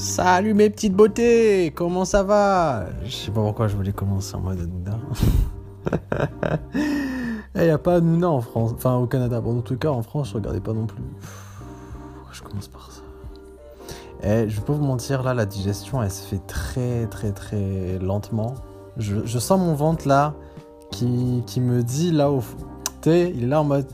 Salut mes petites beautés, comment ça va? Je sais pas pourquoi je voulais commencer en mode Hanouna. Il n'y a pas Hanouna en France, enfin au Canada. Bon, en tout cas, en France, je regardais pas non plus. Je commence par ça? Et je peux vous mentir, là, la digestion, elle se fait très, très, très lentement. Je, je sens mon ventre là qui, qui me dit là au fond il est là en mode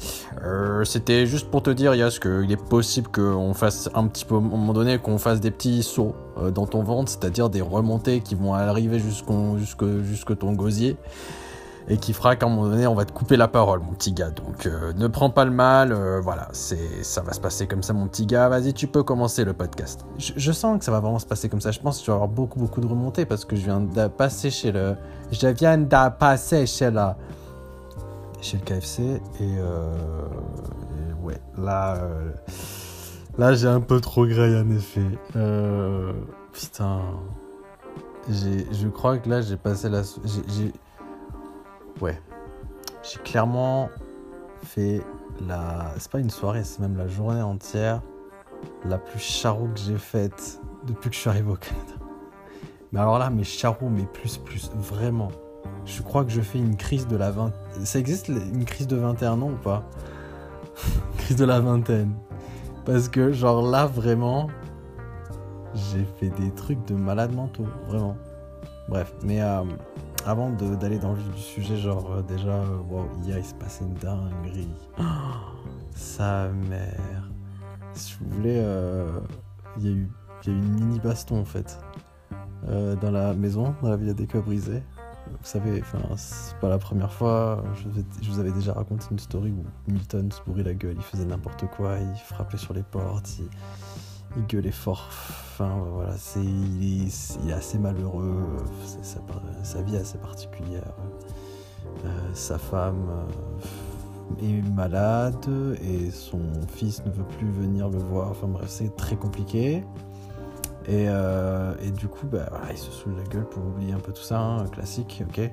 euh, C'était juste pour te dire, Yas, qu'il est possible qu'on fasse un petit peu, à un moment donné, qu'on fasse des petits sauts euh, dans ton ventre, c'est-à-dire des remontées qui vont arriver jusqu'au jusque, jusque ton gosier et qui fera qu'à un moment donné, on va te couper la parole, mon petit gars. Donc, euh, ne prends pas le mal. voilà, c'est, ça va se passer comme ça, mon petit gars. Vas-y, tu peux commencer le podcast. Je, sens que ça va vraiment se passer comme ça. Je pense que tu vas avoir beaucoup, beaucoup de remontées parce que je viens de passer chez le. Je viens de passer chez la chez le KFC. Euh, et, ouais, là, euh, là j'ai un peu trop graillé en effet. Euh, putain. Je crois que là j'ai passé la. Ouais. J'ai clairement fait la. C'est pas une soirée, c'est même la journée entière la plus charou que j'ai faite depuis que je suis arrivé au Canada. Mais alors là, mes charou, mais plus, plus, vraiment. Je crois que je fais une crise de la vingtaine. Ça existe une crise de 21 ans ou pas? Crise de la vingtaine. Parce que, genre là, vraiment, j'ai fait des trucs de malade mentaux, vraiment. Bref, mais euh, avant d'aller dans le vif du sujet, genre euh, déjà, euh, wow, hier il s'est passé une dinguerie. sa mère. Si vous voulez, il y, a eu, une mini baston en fait. dans la maison, dans la villa des cas brisés. Vous savez, c'est pas la première fois. Je, vous avais déjà raconté une story où Milton se bourrait la gueule, il faisait n'importe quoi, il frappait sur les portes, il, gueulait fort. Enfin, voilà, c'est, il, est, assez malheureux, sa, vie est assez particulière. Euh, sa femme euh, est malade et son fils ne veut plus venir le voir. Enfin bref, c'est très compliqué. Euh, et, du coup, bah, il se saoule la gueule pour oublier un peu tout ça, hein, classique, ok.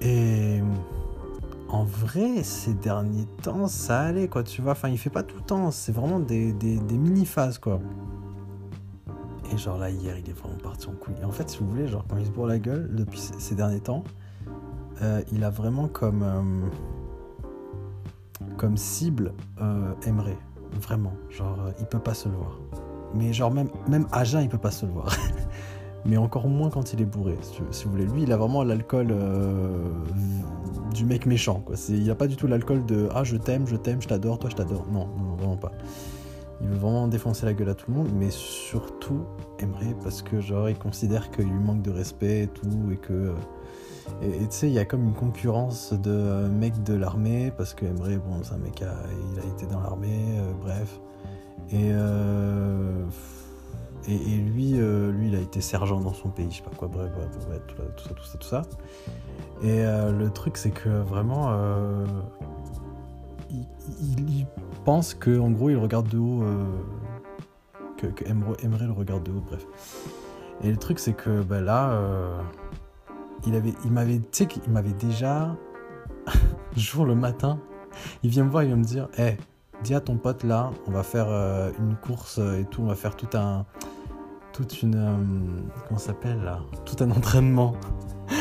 Et en vrai, ces derniers temps, ça allait, quoi, tu vois. Enfin, il fait pas tout le temps, c'est vraiment des, mini-phases, quoi. Et genre là, hier, il est vraiment parti en couille. Et en fait, si vous voulez, genre, quand il se bourre la gueule, depuis ces derniers temps, euh, il a vraiment comme, euh, comme cible Aimerait. Vraiment. Genre, il peut pas se le voir. Mais genre même, même à jeun, il peut pas se le voir. mais encore moins quand il est bourré, si, vous voulez. Lui, il a vraiment l'alcool euh, du mec méchant. Quoi. Il a pas du tout l'alcool de Ah, je t'aime, je t'aime, je t'adore, toi, je t'adore. Non, non, vraiment pas. Il veut vraiment défoncer la gueule à tout le monde, mais surtout aimerait parce que genre il considère qu'il lui manque de respect et tout, et que. Et tu sais, il y a comme une concurrence de euh, mecs de l'armée, parce que Emre, bon, c'est un mec, a, il a été dans l'armée, euh, bref. Euh, et, et, lui, euh, lui, il a été sergent dans son pays, je sais pas quoi, bref, tout, ça, tout ça, tout ça. Et euh, le truc, c'est que vraiment, il, pense que, en gros, il regarde de haut, que, aimerait le regarde de haut, bref. Et le truc, c'est que bah, là, il il m'avait, tu sais m'avait déjà, jour le matin, il vient me voir, il vient me dire, hé, hey, dis à ton pote là, on va faire euh, une course euh, et tout, on va faire tout un. toute une. Euh, comment s'appelle là? Tout un entraînement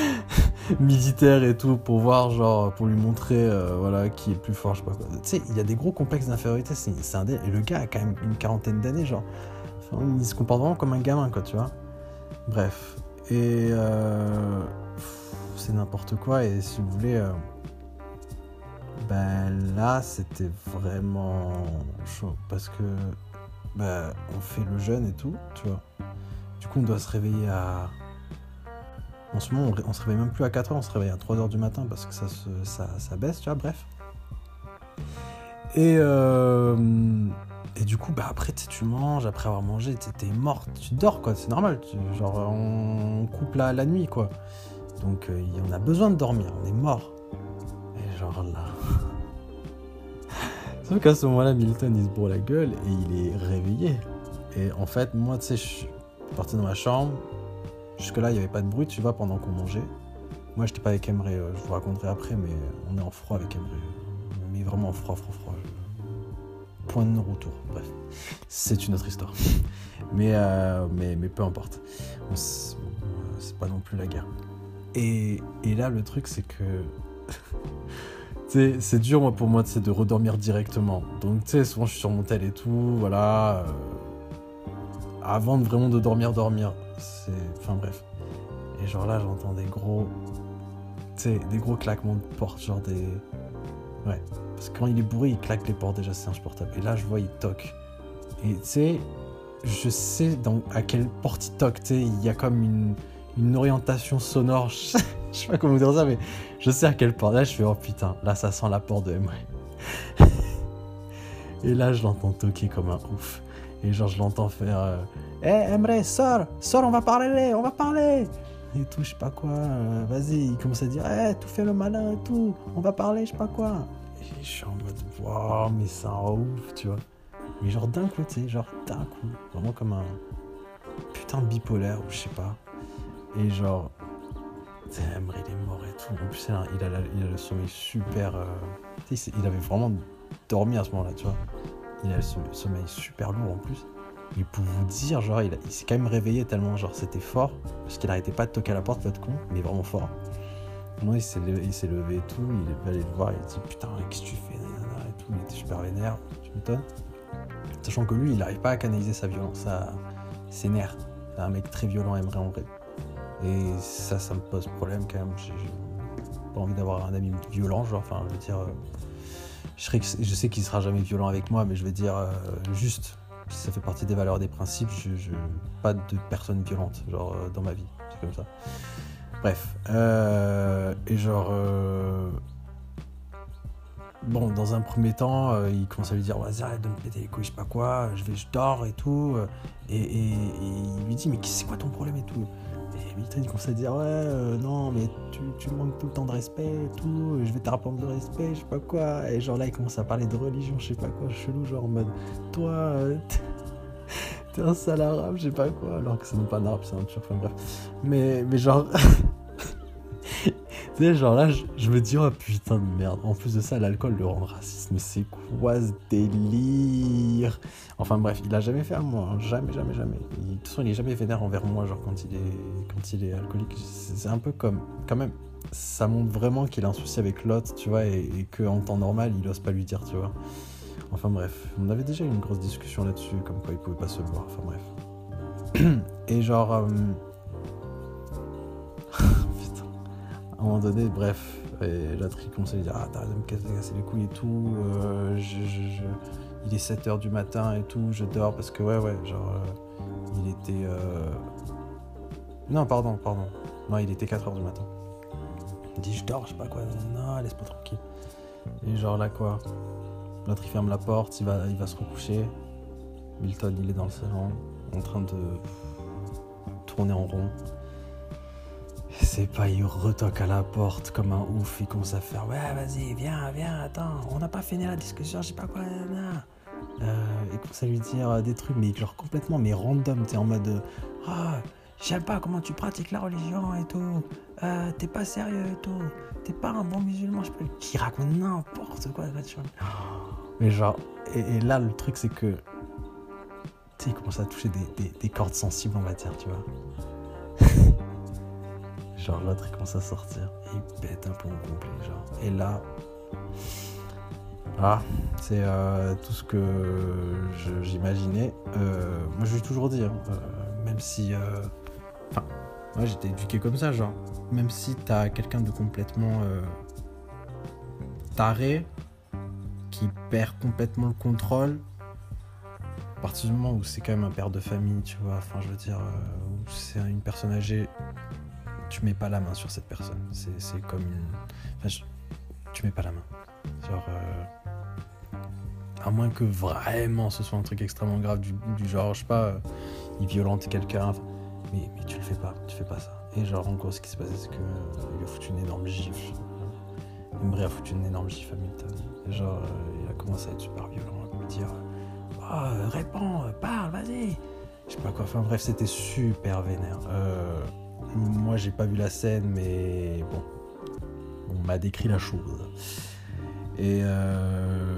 militaire et tout pour voir, genre, pour lui montrer, voilà, qui est plus fort, je sais pas quoi. Tu sais, il y a des gros complexes d'infériorité, c'est un dé. Et le gars a quand même une quarantaine d'années, genre. il se comporte vraiment comme un gamin, quoi, tu vois. Bref. Et. c'est n'importe quoi, et si vous voulez ben là, c'était vraiment chaud parce que ben, on fait le jeûne et tout, tu vois. Du coup, on doit se réveiller à. En ce moment, on, se réveille même plus à 4h, on se réveille à 3h du matin parce que ça, ça, ça baisse, tu vois, bref. Et, euh, et du coup, bah après, tu manges, après avoir mangé, t'es mort, tu dors, quoi, c'est normal. genre, on coupe la, la nuit, quoi. Donc, euh, on a besoin de dormir, on est mort. Genre là. Sauf qu'à ce moment-là, Milton, il se bourre la gueule et il est réveillé. Et en fait, moi, tu sais, je suis parti dans ma chambre. Jusque-là, il n'y avait pas de bruit, tu vois, pendant qu'on mangeait. Moi, j'étais pas avec Emre, euh, je vous raconterai après, mais on est en froid avec Emre. Mais vraiment en froid, froid, froid. point de non-retour. Bref, c'est une autre histoire. Mais, euh, mais, mais peu importe. C'est pas non plus la guerre. Et, et là, le truc, c'est que. c'est dur, moi, pour moi, de redormir directement. Donc, tu sais, souvent, je suis sur mon tel et tout, voilà. Euh, avant vraiment de dormir, dormir. C'est. Enfin, bref. Et genre là, j'entends des gros. Tu sais, des gros claquements de porte, genre des. Ouais. Parce que quand il est bourré, il claque les portes déjà, c'est insupportable. Et là, je vois, il toque. Et tu sais, je sais dans, à quelle porte il toque, tu sais, il y a comme une, une orientation sonore. Je, sais pas comment vous dire ça, mais je sais à quelle porte. Là, je fais, oh putain, là, ça sent la porte de Emre. Et là, je l'entends toquer comme un ouf. Et genre, je l'entends faire Hé, euh, Emre, sors Sors, on va parler, on va parler Et tout, je sais pas quoi. Euh, vas-y, il commence à dire Hé, tout fait le malin et tout. On va parler, je sais pas quoi. Et je suis en mode Waouh, mais c'est un ouf, tu vois. Mais genre d'un coup, tu sais, genre d'un coup. Vraiment comme un putain de bipolaire ou je sais pas. Et genre, Emre, il est mort et tout. En plus, il a, le sommeil super. Euh, il avait vraiment dormi à ce moment-là, tu vois. Il a le sommeil super lourd en plus. Et pour vous dire, genre, il, s'est quand même réveillé tellement, genre, c'était fort. Parce qu'il arrêtait pas de toquer à la porte, votre con, mais vraiment fort. Moi, il s'est levé, et tout, il est allé le voir, il dit Putain, qu'est-ce que tu fais et tout. Il était super vénère, tu m'étonnes. Sachant que lui, il n'arrive pas à canaliser sa violence, ses nerfs. Un mec très violent, aimerait en vrai. Et ça, ça me pose problème quand même. J'ai pas envie d'avoir un ami violent, genre, enfin, je veux dire. Euh, je, sais qu'il sera jamais violent avec moi, mais je veux dire, euh, juste, ça fait partie des valeurs, des principes, je, pas de personne violente, genre, euh, dans ma vie. C'est comme ça. Bref. et genre bon, dans un premier temps, euh, il commence à lui dire Vas-y, arrête de me péter les couilles, je sais pas quoi, je, vais, je dors et tout. Et, il lui dit Mais c'est quoi ton problème et tout? Et Milton, il commence à dire Ouais, euh, non, mais tu, tu, manques tout le temps de respect et tout, je vais te le respect, je sais pas quoi. Et genre là, il commence à parler de religion, je sais pas quoi, chelou, genre en mode Toi, euh, t'es un sale arabe, je sais pas quoi, alors que c'est non pas un arabe, c'est un turc, enfin bref. Mais, mais genre. tu sais, genre là, je, me dis, oh putain de merde. En plus de ça, l'alcool le rend raciste. Mais c'est quoi ce délire? Enfin bref, il a jamais fait à moi. Hein. Jamais, jamais, jamais. de toute façon, il est jamais vénère envers moi, genre quand il est, quand il est alcoolique. C'est un peu comme, quand même, ça montre vraiment qu'il a un souci avec l'autre, tu vois, et, et qu'en temps normal, il ose pas lui dire, tu vois. Enfin bref, on avait déjà eu une grosse discussion là-dessus, comme quoi il pouvait pas se voir. Enfin bref. Et genre. Euh, un moment donné, bref, et l'autre il commence à dire Ah, t'arrêtes de me casser les couilles et tout, euh, il est 7h du matin et tout, je dors parce que, ouais, ouais, genre, euh, il était. Euh, non, pardon, pardon. Non, il était 4h du matin. Il dit Je dors, je sais pas quoi, non, laisse-moi tranquille. Et genre là, quoi, l'autre il ferme la porte, il va, il va se recoucher. Milton, il est dans le salon, en train de tourner en rond. C'est pas, il retoque à la porte comme un ouf, il commence à faire Ouais, vas-y, viens, viens, attends, on n'a pas fini la discussion, je sais pas quoi, là. Euh, il commence à lui dire des trucs, mais genre complètement, mais random, t'es en mode Ah, oh, j'aime pas comment tu pratiques la religion et tout, euh, t'es pas sérieux et tout, t'es pas un bon musulman, je pas, qui raconte n'importe quoi, Mais genre, et, là, le truc, c'est que, tu sais, il commence à toucher des, des cordes sensibles, on va dire, tu vois. Genre l'autre il commence à sortir et il pète un plomb complet. Genre. Et là, ah, c'est euh, tout ce que j'imaginais. Euh, moi je vais toujours dire, euh, même si. Enfin, moi j'étais éduqué comme ça, genre. Même si t'as quelqu'un de complètement taré, qui perd complètement le contrôle, à partir du moment où c'est quand même un père de famille, tu vois, enfin je veux dire, où c'est une personne âgée, tu mets pas la main sur cette personne. C'est comme une. Enfin, tu mets pas la main. Genre. Euh, à moins que vraiment ce soit un truc extrêmement grave du, genre, je sais pas, il violente quelqu'un. mais, tu le fais pas, tu fais pas ça. Et genre, en gros, ce qui s'est passé, c'est qu'il euh, a foutu une énorme gifle. Embry a foutu une énorme gifle à Milton. Et genre, euh, il a commencé à être super violent, à lui dire Oh, réponds, parle, vas-y. Je sais pas quoi. Enfin, bref, c'était super vénère. Euh moi, j'ai pas vu la scène, mais bon, on m'a décrit la chose. Et euh,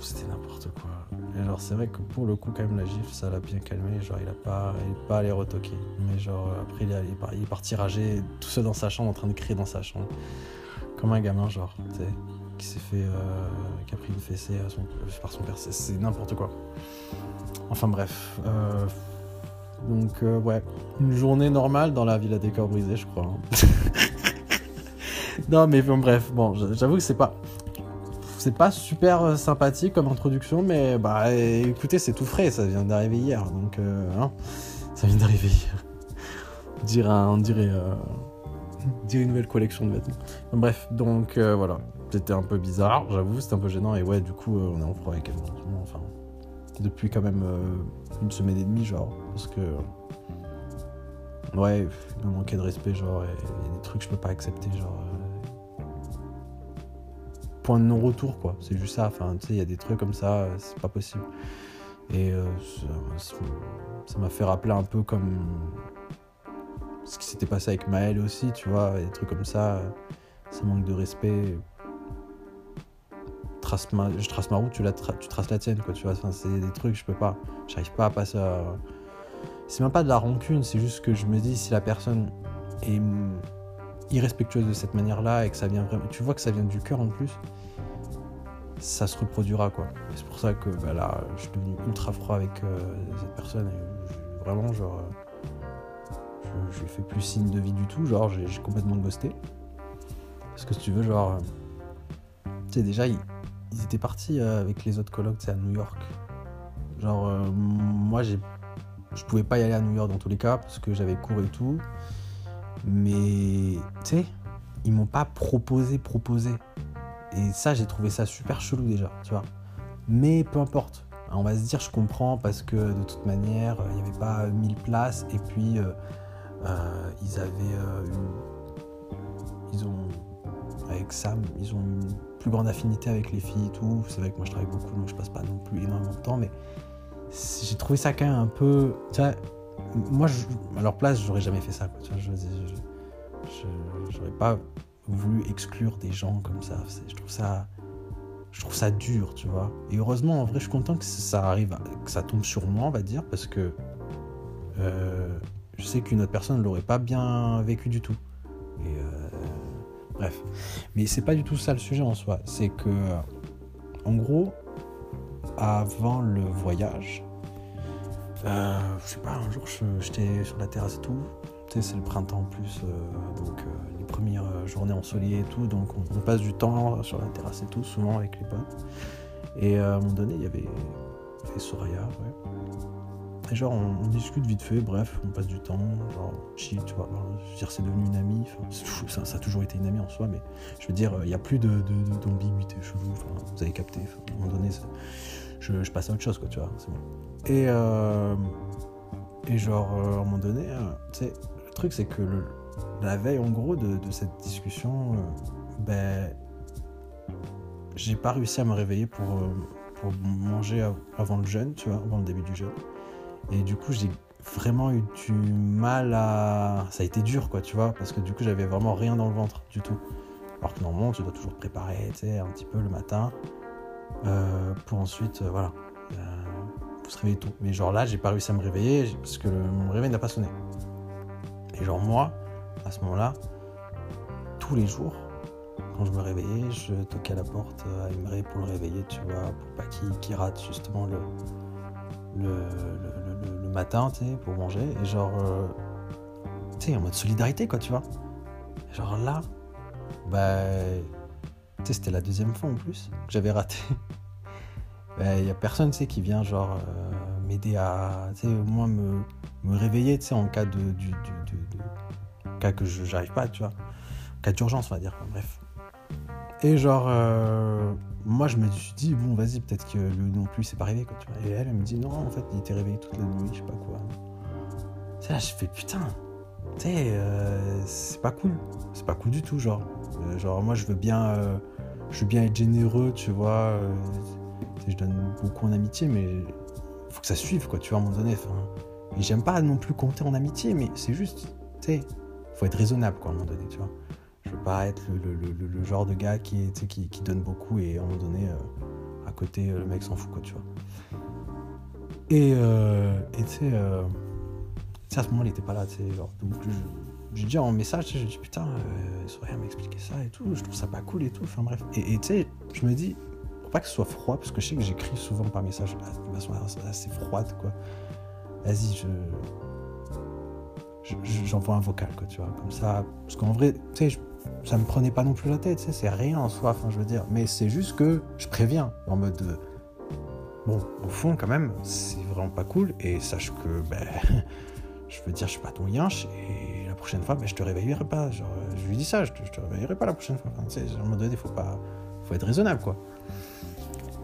c'était n'importe quoi. Et genre, c'est vrai que pour le coup, quand même, la gifle, ça l'a bien calmé. Genre, il a pas, il est pas allé retoquer. Mais genre, après, il est, il est parti rager tout seul dans sa chambre, en train de crier dans sa chambre. Comme un gamin, genre, tu sais, qui s'est fait. Euh, qui a pris une fessée par son père. C'est n'importe quoi. Enfin, bref. Euh, donc, euh, ouais. Une journée normale dans la ville à décor brisé, je crois. hein. non, mais bon, bref. Bon, j'avoue que c'est pas c'est pas super euh, sympathique comme introduction, mais bah écoutez, c'est tout frais, ça vient d'arriver hier, donc euh, hein, ça vient d'arriver hier. On dirait, on dirait, euh, une nouvelle collection de vêtements. Bref, donc voilà, c'était un peu bizarre, j'avoue, c'était un peu gênant, et ouais, du coup, on est en froid avec elle, enfin, depuis quand même une semaine et demie, genre, parce que. Ouais, il me manquait de respect, genre, il y a des trucs que je peux pas accepter, genre point de non-retour, quoi. C'est juste ça. Enfin, tu sais, il y a des trucs comme ça, c'est pas possible. Et euh, ça m'a fait rappeler un peu comme ce qui s'était passé avec Maël aussi, tu vois, des trucs comme ça. Ça manque de respect. Trace ma, je trace ma route, tu, traces la tienne, quoi, tu vois. C'est des trucs, je peux pas. J'arrive pas à passer à. C'est même pas de la rancune, c'est juste que je me dis si la personne est irrespectueuse de cette manière-là et que ça vient vraiment. Tu vois que ça vient du cœur en plus, ça se reproduira quoi. c'est pour ça que bah, là, je suis devenu ultra froid avec euh, cette personne vraiment, genre, je, je lui fais plus signe de vie du tout, genre, j'ai complètement ghosté. Parce que si tu veux, genre, tu sais, déjà, ils, étaient partis euh, avec les autres colocs, à New York. Genre, euh, moi, j'ai je pouvais pas y aller à New York dans tous les cas parce que j'avais cours et tout. Mais, tu sais, ils m'ont pas proposé, proposé. Et ça, j'ai trouvé ça super chelou déjà, tu vois. Mais peu importe. On va se dire, je comprends parce que de toute manière, il n'y avait pas 1000 places. Et puis, euh, euh, ils avaient euh, une... Ils ont. Avec Sam, ils ont une plus grande affinité avec les filles et tout. C'est vrai que moi, je travaille beaucoup, donc je passe pas non plus énormément de temps. Mais j'ai trouvé ça quand même un peu. Tu vois, moi, je, à leur place, j'aurais jamais fait ça. Vois, je, j'aurais pas voulu exclure des gens comme ça. Je trouve ça, je trouve ça dur, tu vois. Et heureusement, en vrai, je suis content que ça arrive, que ça tombe sur moi, on va dire, parce que euh, je sais qu'une autre personne ne l'aurait pas bien vécu du tout. Euh, bref, mais c'est pas du tout ça le sujet en soi. C'est que, en gros, avant le voyage, euh, je sais pas, un jour j'étais sur la terrasse et tout. Tu sais, c'est le printemps en plus, euh, donc euh, les premières journées ensoleillées et tout, donc on, passe du temps sur la terrasse et tout, souvent avec les potes. Et à un moment donné, il y avait, Soraya, ouais. Et genre, on, discute vite fait, bref, on passe du temps, genre, chill, tu vois. je veux dire, c'est devenu une amie, ça, ça, a toujours été une amie en soi, mais je veux dire, il n'y a plus d'ambiguïté de, chelou, vous avez capté, à un moment donné, je, passe à autre chose, quoi, tu vois, c'est bon. Et, euh, et genre, euh, à un moment donné, euh, tu sais, le truc, c'est que la veille, en gros, de, cette discussion, ben, j'ai pas réussi à me réveiller pour, pour manger avant le jeûne, tu vois, avant le début du jeûne. Et du coup, j'ai vraiment eu du mal à. Ça a été dur, quoi, tu vois, parce que du coup, j'avais vraiment rien dans le ventre du tout. Alors que normalement, tu dois toujours préparer, tu sais, un petit peu le matin, pour ensuite, voilà, se réveiller tôt. Mais genre là, j'ai pas réussi à me réveiller parce que mon réveil n'a pas sonné. Et genre moi, à ce moment-là, tous les jours, quand je me réveillais, je toquais à la porte à Emery pour le réveiller, tu vois, pour pas qu'il rate justement le, le, matin, tu sais, pour manger. Et genre, euh, tu sais, en mode solidarité, quoi, tu vois. genre là, bah, tu sais, c'était la deuxième fois en plus que j'avais raté. il ben, y a personne, sais, qui vient, genre, euh, m'aider à, sais, au moins me, réveiller, sais, en cas de, cas que je j'arrive pas, tu vois, en cas d'urgence, on va dire, bref. Et genre, euh, moi, je me suis dit, bon, vas-y, peut-être que lui non plus, c'est pas quoi, tu. Et elle, elle me dit, non, en fait, il était réveillé toute la nuit, je sais pas quoi. Tu là, je fais, putain, tu sais, euh, c'est pas cool. C'est pas cool du tout, genre. Genre, moi, je veux bien, je veux bien être généreux, tu vois je donne beaucoup en amitié, mais faut que ça suive, quoi, tu vois, à un moment donné. Et j'aime pas non plus compter en amitié, mais c'est juste, tu sais, faut être raisonnable, quoi, à un moment donné, tu vois. Je veux pas être le, genre de gars qui, qui, donne beaucoup et à un moment donné, euh, à côté, le mec s'en fout, quoi, tu vois. Et euh, tu sais, euh, à ce moment, il était pas là, tu sais, genre, dis en message, j'ai dit putain, euh, il saurait m'expliquer ça et tout, je trouve ça pas cool et tout, enfin bref. Et tu sais, je me dis, pour pas que ce soit froid, parce que je sais que j'écris souvent par message de façon assez froide, quoi. Vas-y, je j'envoie un vocal, quoi, tu vois, comme ça. Parce qu'en vrai, tu sais, ça me prenait pas non plus la tête, tu sais, c'est rien en soi, enfin, je veux dire. Mais c'est juste que je préviens, en mode. bon, au fond, quand même, c'est vraiment pas cool, et sache que, ben. je veux dire, je suis pas ton yinche, et prochaine fois, ben, je te réveillerai pas. Genre, je lui dis ça, je te, te réveillerai pas la prochaine fois. Enfin, tu sais, à un moment donné, il faut faut être raisonnable, quoi.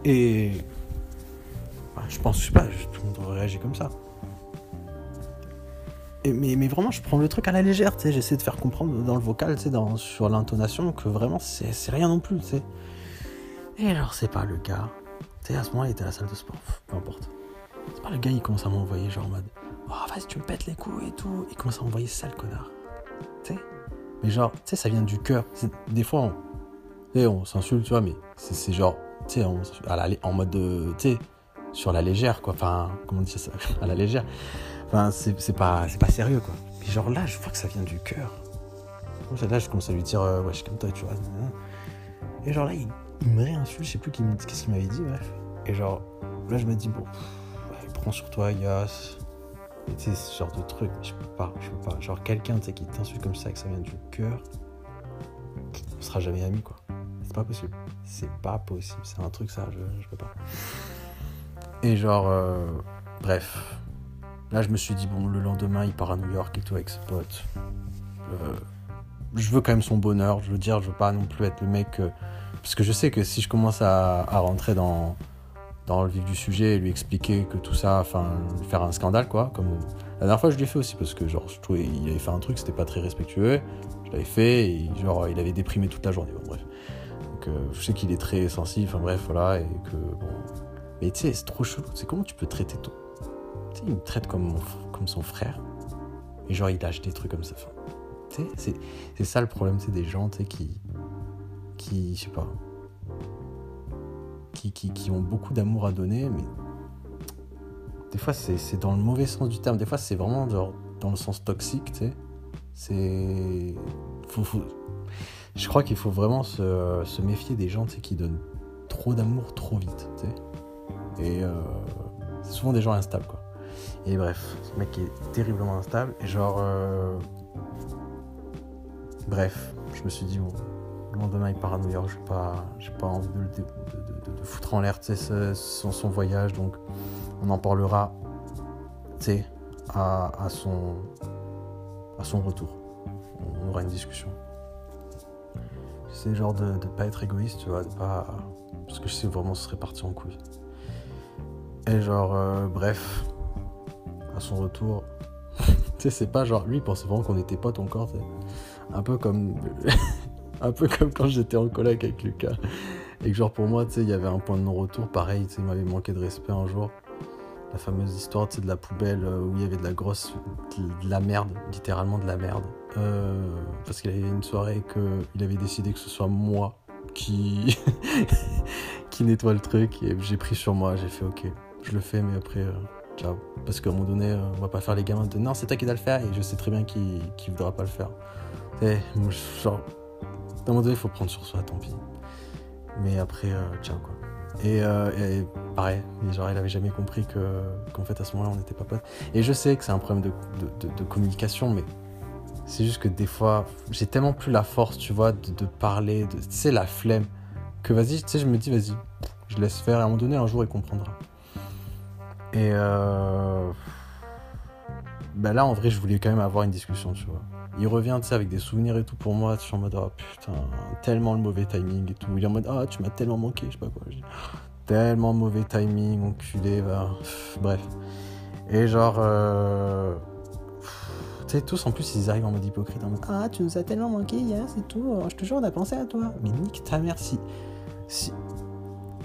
Et. Ben, je pense, je sais pas, tout le monde réagit comme ça mais, vraiment, je prends le truc à la légère, tu sais. J'essaie de faire comprendre dans le vocal, tu sais, sur l'intonation, que vraiment, c'est rien non plus, tu sais. Et alors, c'est pas le gars. Tu sais, à ce moment, il était à la salle de sport, peu importe. C'est pas le gars, il commence à m'envoyer, genre en mode Oh, vas-y, tu me pètes les coups et tout. Il commence à m'envoyer sale connard. Tu sais? Mais genre, tu sais, ça vient du cœur. Des fois, on, s'insulte, tu vois, mais c'est genre, tu sais, en mode, de, tu sais, sur la légère, quoi. Enfin, comment on dit ça? À la légère. Enfin, c'est pas, pas sérieux, quoi. Puis genre là, je vois que ça vient du cœur. Là, je commence à lui dire, euh, ouais, je comme toi, tu vois. Et genre là, il, me réinsulte, je sais plus qu'est-ce qu'il m'avait dit, bref. Et genre, là, je me dis, bon, prends sur toi, Yas. Tu sais, ce genre de truc, je peux pas, je peux pas. Genre, quelqu'un, qui t'insulte comme ça, que ça vient du cœur, on sera jamais amis, quoi. C'est pas possible. C'est pas possible. C'est un truc, ça, je, je peux pas. Et genre, euh, bref, Là, je me suis dit, bon, le lendemain, il part à New York et tout avec ses potes. Euh, je veux quand même son bonheur, je veux dire, je veux pas non plus être le mec. Euh, parce que je sais que si je commence à, rentrer dans, dans le vif du sujet et lui expliquer que tout ça, enfin, faire un scandale, quoi. Comme la dernière fois, je l'ai fait aussi parce que, genre, je trouvais il avait fait un truc, c'était pas très respectueux. Je l'avais fait et, genre, il avait déprimé toute la journée. Bon, bref. Donc, euh, je sais qu'il est très sensible, enfin, bref, voilà. Et que, bon. Mais tu sais, c'est trop chelou. C'est comment tu peux traiter tout il me traite comme, comme son frère. Et genre, il lâche des trucs comme ça. c'est, c'est ça le problème, c'est des gens qui, qui, je sais pas, qui, ont beaucoup d'amour à donner, mais des fois, c'est, dans le mauvais sens du terme. Des fois, c'est vraiment dans le sens toxique, tu sais. C'est. Je crois qu'il faut vraiment se, méfier des gens qui donnent trop d'amour trop vite, tu sais. Et euh, c'est souvent des gens instables, quoi. Et bref, ce mec est terriblement instable. Et genre. Euh, bref, je me suis dit, bon, lendemain il part à New York, j'ai pas, pas envie de, de, foutre en l'air son, son voyage. Donc on en parlera à, à, son, à son retour. On aura une discussion. C'est genre de ne pas être égoïste, tu vois, de pas. Parce que je sais vraiment ce serait parti en couille. Et genre, euh, bref, à son retour. tu sais, c'est pas genre lui, il pensait vraiment qu'on était potes encore. Un peu comme. Un peu comme quand j'étais en collègue avec Lucas. Et que, genre, pour moi, tu sais, il y avait un point de non-retour. Pareil, tu sais, il m'avait manqué de respect un jour. La fameuse histoire, tu sais, de la poubelle euh, où il y avait de la grosse. de la merde, littéralement de la merde. Euh, parce qu'il avait une soirée que il avait décidé que ce soit moi qui. qui nettoie le truc. Et j'ai pris sur moi, j'ai fait ok, je le fais, mais après. Euh, ciao. Parce qu'à un moment donné, euh, on va pas faire les gamins de non, c'est toi qui dois le faire et je sais très bien qui ne voudra pas le faire. Et, genre, un moment donné, il faut prendre sur soi, tant pis. Mais après, euh, ciao quoi. Et, euh, pareil, genre, il avait jamais compris que qu'en fait à ce moment-là on n'était pas potes. Et je sais que c'est un problème de, de, communication, mais c'est juste que des fois, j'ai tellement plus la force, tu vois, de, parler, de, tu sais, la flemme, que vas-y, tu sais, je me dis, vas-y, je laisse faire, et à un moment donné, un jour, il comprendra. Et euh... bah là, en vrai, je voulais quand même avoir une discussion, tu vois. Il revient, avec des souvenirs et tout pour moi. Je suis en mode, oh putain, tellement le mauvais timing et tout. Il est en mode, ah, tu m'as tellement manqué, je sais pas quoi. tellement mauvais timing, enculé, va. Bref. Et genre, euh... tu sais, tous en plus, ils arrivent en mode hypocrite, en mode, ah, tu nous as tellement manqué hier, c'est tout. Je te jure, on a pensé à toi. Mais nique ta mère, si. si...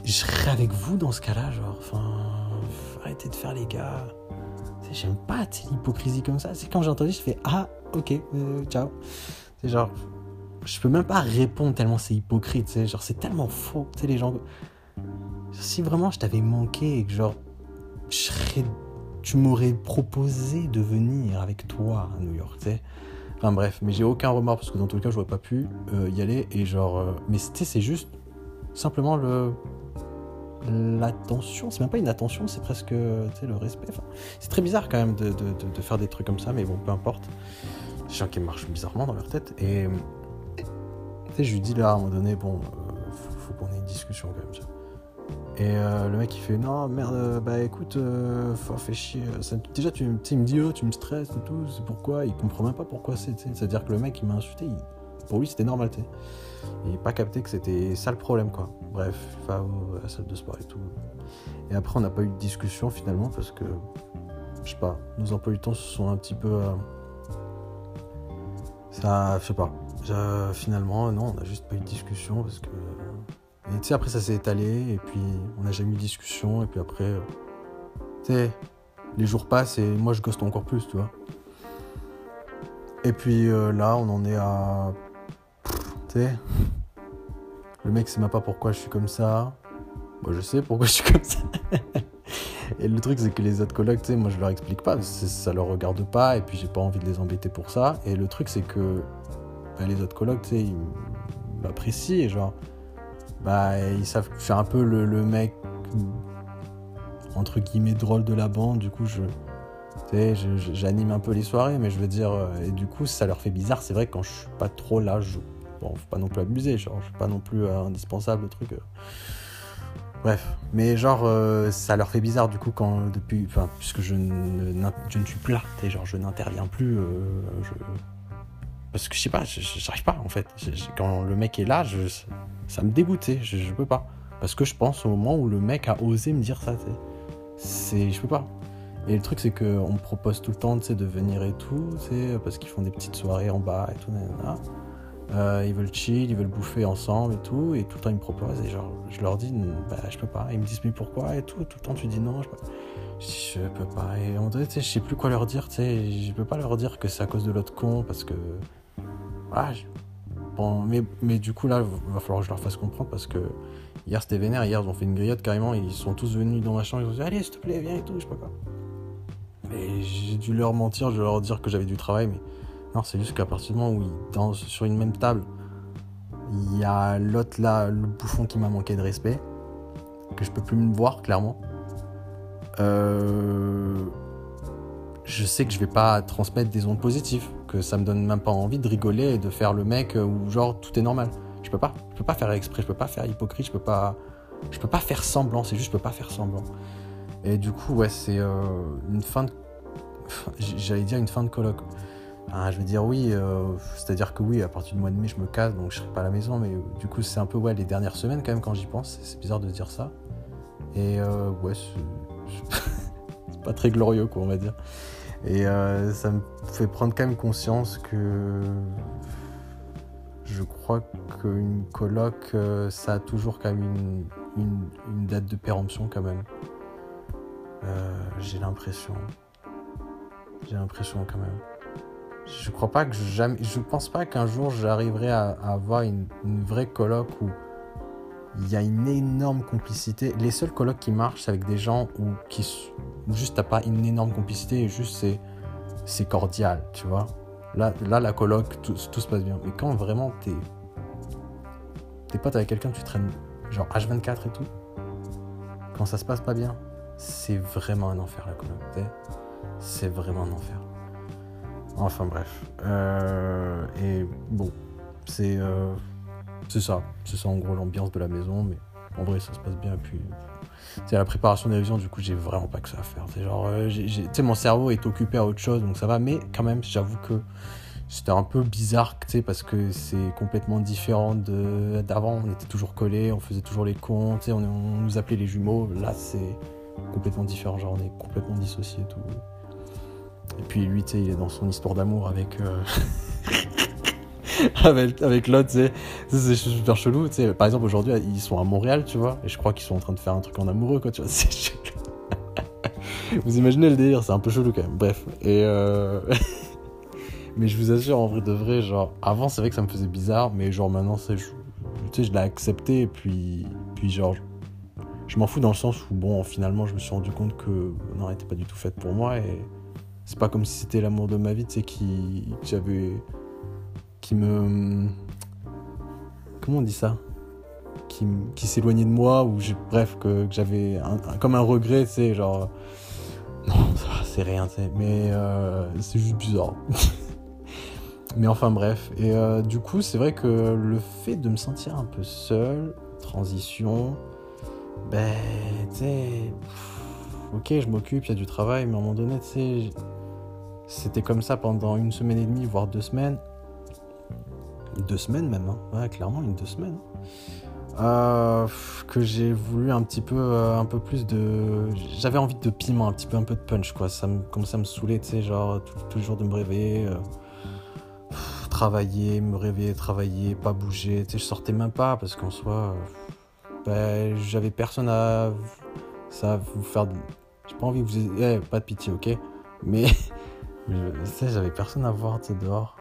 Je serais avec vous dans ce cas-là, genre, enfin arrêtez de faire les gars. J'aime pas l'hypocrisie comme ça. C'est quand j'ai entendu, je fais Ah, ok, euh, ciao. C'est genre, je peux même pas répondre tellement c'est hypocrite. Genre, c'est tellement faux. Tu sais, les gens. Si vraiment je t'avais manqué et que genre, je serais, tu m'aurais proposé de venir avec toi à New York, tu sais. Enfin bref, mais j'ai aucun remords parce que dans tout cas, j'aurais pas pu euh, y aller et genre, euh, mais c'est juste simplement le l'attention, c'est même pas une attention, c'est presque le respect. C'est très bizarre quand même de, de, de, faire des trucs comme ça, mais bon, peu importe. Les gens qui marchent bizarrement dans leur tête. Et je lui dis là à un moment donné, bon, euh, faut, qu'on ait une discussion quand même. Et euh, le mec il fait non merde euh, bah écoute euh, faut fait chier ça, déjà tu, tu me dis oh tu me stresses et tout c'est pourquoi? Il comprend même pas pourquoi c'est c'est à dire que le mec il m'a insulté pour lui c'était normal. Et pas capté que c'était ça le problème quoi bref la salle de sport et tout et après on n'a pas eu de discussion finalement parce que je sais pas nos emplois du temps se sont un petit peu ça je sais pas finalement non on a juste pas eu de discussion parce que et tu sais, après, ça s'est étalé, et puis on n'a jamais eu de discussion, et puis après, euh, tu sais, les jours passent, et moi, je ghoste encore plus, tu vois. Et puis euh, là, on en est à. Le mec sait même pas pourquoi je suis comme ça. Moi, je sais pourquoi je suis comme ça. et le truc, c'est que les autres sais, moi, je leur explique pas, ça leur regarde pas, et puis j'ai pas envie de les embêter pour ça. Et le truc, c'est que bah, les autres sais, ils m'apprécient, genre bah, ils savent que je un peu le, mec entre guillemets drôle de la bande. Du coup, je, j'anime un peu les soirées, mais je veux dire, euh, et du coup, ça leur fait bizarre. C'est vrai que quand je suis pas trop là, je, bon, faut pas non plus abuser, genre, je suis pas non plus euh, indispensable, le truc. Euh. Bref, mais genre, ça leur fait bizarre du coup quand depuis, enfin, puisque je ne, je ne suis plus là, genre, je n'interviens plus, je, parce que je sais pas, j'arrive pas en fait. Quand le mec est là, ça me dégoûtait, je, je, peux pas. Parce que je pense au moment où le mec a osé me dire ça, c'est, je peux pas. Et le truc c'est qu'on me propose tout le temps de venir et tout, parce qu'ils font des petites soirées en bas et tout, euh, ils veulent chill, ils veulent bouffer ensemble et tout, et tout le temps ils me proposent, et genre je leur dis, bah je peux pas. Ils me disent mais pourquoi et tout, tout le temps tu dis non, je peux pas. Je peux pas. Et en vrai, je sais plus quoi leur dire, tu sais, je peux pas leur dire que c'est à cause de l'autre con, parce que Bon, mais, mais du coup, là, il va falloir que je leur fasse comprendre parce que hier c'était vénère. Hier, ils ont fait une grillade carrément. Ils sont tous venus dans ma chambre. Ils ont dit Allez, s'il te plaît, viens et tout. Je sais pas quoi. Mais j'ai dû leur mentir, je leur dire que j'avais du travail. Mais non, c'est juste qu'à partir du moment où sur une même table, il y a l'autre là, le bouffon qui m'a manqué de respect, que je peux plus me voir clairement. Euh, je sais que je vais pas transmettre des ondes positives ça me donne même pas envie de rigoler et de faire le mec où genre tout est normal. Je peux pas. Je peux pas faire exprès, je peux pas faire hypocrite, je peux pas. Je peux pas faire semblant, c'est juste je peux pas faire semblant. Et du coup, ouais, c'est euh, une fin de. J'allais dire une fin de colloque. Je vais dire oui, euh, c'est-à-dire que oui, à partir du mois de mai, je me casse, donc je serai pas à la maison, mais du coup, c'est un peu ouais, les dernières semaines quand même quand j'y pense. C'est bizarre de dire ça. Et euh, ouais, c'est pas très glorieux, quoi, on va dire. Et euh, ça me fait prendre quand même conscience que je crois qu'une coloc, euh, ça a toujours quand même une, date de péremption quand même. J'ai l'impression. J'ai l'impression quand même. Je crois pas que jamais. Je pense pas qu'un jour j'arriverai à, avoir une, vraie coloc où il y a une énorme complicité. Les seuls colloques qui marchent, c'est avec des gens où, qui, juste t'as pas une énorme complicité et juste c'est, c'est cordial, tu vois. Là, là la coloc, tout, tout, se passe bien. Mais quand vraiment t'es, t'es pote avec quelqu'un, tu traînes genre H24 et tout, quand ça se passe pas bien, c'est vraiment un enfer la coloc. C'est vraiment un enfer. Enfin bref. Euh, et bon, c'est. Euh, c'est ça, c'est ça en gros l'ambiance de la maison, mais en vrai ça se passe bien. Et puis, c'est la préparation des révisions, du coup j'ai vraiment pas que ça à faire. C'est genre, euh, tu sais, mon cerveau est occupé à autre chose, donc ça va, mais quand même, j'avoue que c'était un peu bizarre, tu sais, parce que c'est complètement différent d'avant. On était toujours collés, on faisait toujours les cons, on, nous appelait les jumeaux. Là, c'est complètement différent, genre on est complètement dissociés et tout. Et puis lui, tu sais, il est dans son histoire d'amour avec. Euh, avec, avec l'autre. C'est super chelou, tu sais. Par exemple, aujourd'hui, ils sont à Montréal, tu vois, et je crois qu'ils sont en train de faire un truc en amoureux, quoi, tu vois. Vous imaginez le délire, c'est un peu chelou quand même. Bref. Et euh... mais je vous assure, en vrai de vrai, genre, avant, c'est vrai que ça me faisait bizarre, mais genre maintenant, c'est. Tu sais, je l'ai accepté, et puis. Puis genre. je m'en fous dans le sens où, bon, finalement, je me suis rendu compte que non, elle était pas du tout faite pour moi et c'est pas comme si c'était l'amour de ma vie, tu sais, qui, j'avais, qui me, comment on dit ça, qui, qui s'éloignait de moi ou bref que, j'avais comme un regret, tu sais, genre, non, c'est rien, tu sais, mais euh, c'est juste bizarre. mais enfin bref, et euh, du coup, c'est vrai que le fait de me sentir un peu seul, transition, ben, tu sais, ok, je m'occupe, il y a du travail, mais à un moment donné, tu sais, c'était comme ça pendant une semaine et demie, voire deux semaines. Deux semaines même, hein. ouais, clairement, une deux semaines. Euh, que j'ai voulu un petit peu, euh, un peu plus de. J'avais envie de piment, un petit peu, un peu de punch, quoi. Ça me commençait à me saouler, tu sais, genre, jours de me réveiller. Euh, travailler, me réveiller, travailler, pas bouger. Tu sais, je sortais même pas parce qu'en soi, ben, j'avais personne à, ça vous faire. J'ai pas envie vous. Eh, pas de pitié, ok? Mais, tu sais, j'avais personne à voir, tu sais, dehors.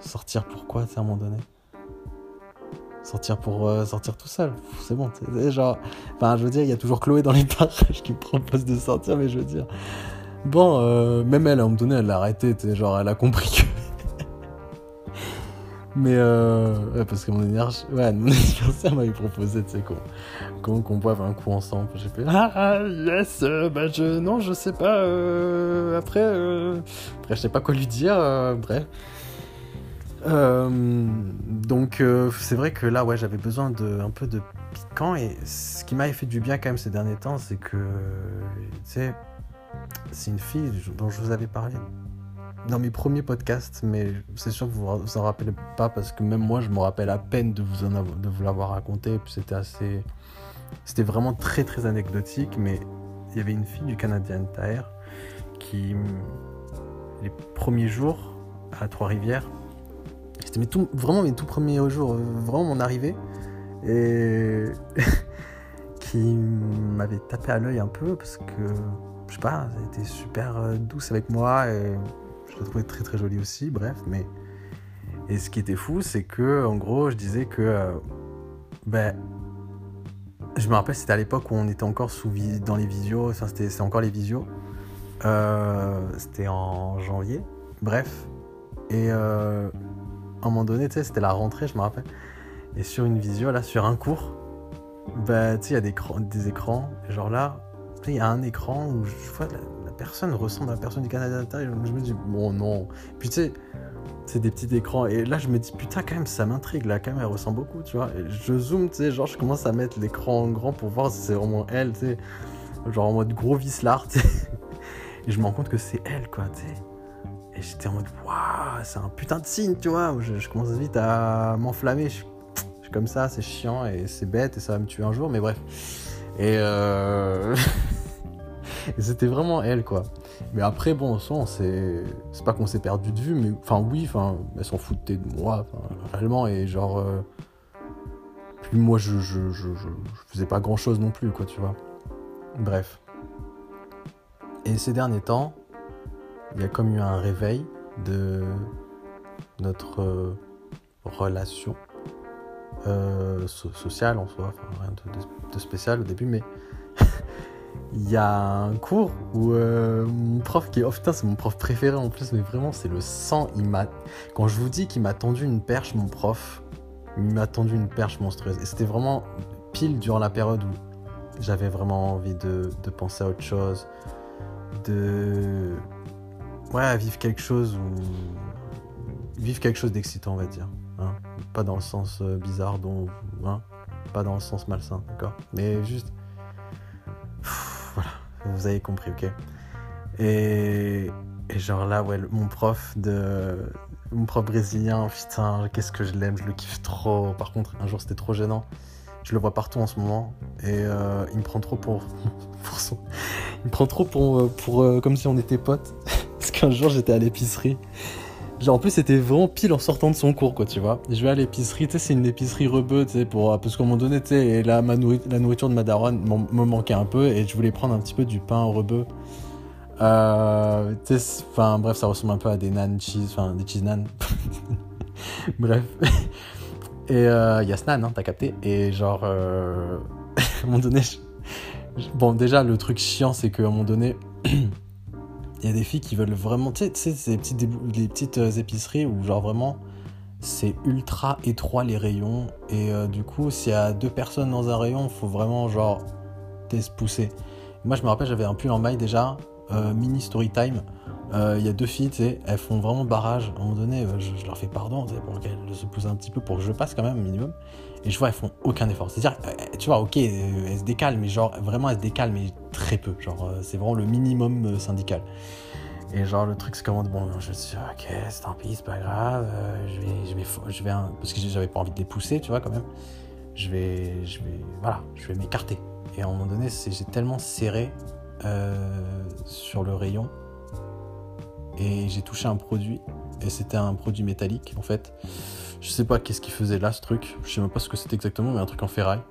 Sortir pourquoi, tu sais, à un moment donné? Sortir pour euh, sortir tout seul, c'est bon. Genre, enfin, je veux dire, il y a toujours Chloé dans les parages qui propose de sortir, mais je veux dire. Bon, euh, même elle, à un moment donné, elle l'a arrêté, genre, elle a compris que mais euh, parce que mon énergie, ouais, mon anniversaire m'avait proposé, tu sais, qu'on, qu'on, boive un coup ensemble. J'ai fait ah, yes, bah je, non, je sais pas. Euh, après, euh, après, je sais pas quoi lui dire. Bref. donc c'est vrai que là, ouais, j'avais besoin de un peu de piquant et ce qui m'avait fait du bien quand même ces derniers temps, c'est que, tu sais, c'est une fille dont je vous avais parlé dans mes premiers podcasts, mais c'est sûr que vous vous en rappelez pas parce que même moi je me rappelle à peine de vous, en de vous l'avoir raconté. Puis c'était assez. C'était vraiment très très anecdotique, mais il y avait une fille du Canadien Tire qui, les premiers jours à Trois-Rivières, c'était mes tout, vraiment mes tout premiers jours, vraiment mon arrivée, et qui m'avait tapé à l'œil un peu parce que, je sais pas, elle était super euh, douce avec moi et trouvais très très jolie aussi, bref, mais. Et ce qui était fou, c'est que, en gros, je disais que. Euh, ben. Je me rappelle, c'était à l'époque où on était encore sous dans les visios, enfin, c'était encore les visios. Euh, c'était en janvier, bref. Et euh, à un moment donné, tu sais, c'était la rentrée, je me rappelle. Et sur une visio, là, sur un cours, bah, tu sais, il y a des, des écrans. Genre là, il y a un écran où je vois personne ressemble à la personne du Canada Je me dis, bon, non. Puis tu sais, c'est des petits écrans. Et là, je me dis, putain, quand même, ça m'intrigue. La caméra ressemble beaucoup, tu vois. Je zoome, tu sais, genre, je commence à mettre l'écran en grand pour voir si c'est vraiment elle, tu sais. Genre en mode gros vislard, tu sais. Et je me rends compte que c'est elle, quoi, tu sais. Et j'étais en mode, waouh, c'est un putain de signe, tu vois. Je, je commence vite à m'enflammer. Je, je, suis comme ça, c'est chiant et c'est bête et ça va me tuer un jour, mais bref. Et euh. C'était vraiment elle, quoi. Mais après, bon, c'est c'est pas qu'on s'est perdu de vue, mais enfin, oui, enfin, elle s'en foutait de moi, réellement, et genre. Euh, puis moi, je, je, je, faisais pas grand chose non plus, quoi, tu vois. Bref. Et ces derniers temps, il y a comme eu un réveil de notre euh, relation euh, sociale en soi, enfin rien de, spécial au début, mais il y a un cours où euh, mon prof qui est oh putain c'est mon prof préféré en plus mais vraiment c'est le sang il m'a quand je vous dis qu'il m'a tendu une perche mon prof il m'a tendu une perche monstrueuse et c'était vraiment pile durant la période où j'avais vraiment envie de, penser à autre chose de ouais vivre quelque chose ou vivre quelque chose d'excitant on va dire hein. pas dans le sens euh, bizarre dont hein. pas dans le sens malsain d'accord mais juste vous avez compris, ok et, genre là, ouais, mon prof de. Mon prof brésilien, putain, qu'est-ce que je l'aime, je le kiffe trop. Par contre, un jour c'était trop gênant. Je le vois partout en ce moment. Et euh, il me prend trop pour. pour son... Il me prend trop pour. pour euh, comme si on était potes. Parce qu'un jour j'étais à l'épicerie Genre, en plus, c'était vraiment pile en sortant de son cours, quoi, tu vois. Je vais à l'épicerie, tu sais, c'est une épicerie rebeu, tu sais, pour, parce qu'à un moment donné, tu sais, la, la nourriture de ma daronne me manquait un peu et je voulais prendre un petit peu du pain rebeu. Euh, enfin, bref, ça ressemble un peu à des nan cheese, enfin, des cheese nan. bref. Et euh, y a Snan, hein, t'as capté. Et genre, euh... un moment donné, bon, déjà, le truc chiant, c'est qu'à un moment donné, il y a des filles qui veulent vraiment, tu sais, ces petites, petites euh, épiceries où, genre, vraiment, c'est ultra étroit les rayons. Et euh, du coup, s'il y a deux personnes dans un rayon, faut vraiment, genre, se pousser. Moi, je me rappelle, j'avais un pull en maille déjà, euh, mini story time. Il y a deux filles, tu sais, elles font vraiment barrage. À un moment donné, euh, je, leur fais pardon, tu sais, pour qu'elles se poussent un petit peu pour que je passe quand même, minimum. Et je vois, elles font aucun effort. C'est-à-dire, tu vois, ok, elles se décalent, mais genre, vraiment, elles se décalent, mais très peu. Genre, c'est vraiment le minimum syndical. Et genre, le truc, c'est comment, bon, je suis, ok, c'est tant pis, c'est pas grave, je vais, je vais, je vais, parce que j'avais pas envie de les pousser, tu vois, quand même. Je vais, je vais, voilà, je vais m'écarter. Et à un moment donné, j'ai tellement serré euh, sur le rayon et j'ai touché un produit et c'était un produit métallique en fait. Je sais pas qu'est-ce qu'il faisait là ce truc, je sais même pas ce que c'était exactement, mais un truc en ferraille.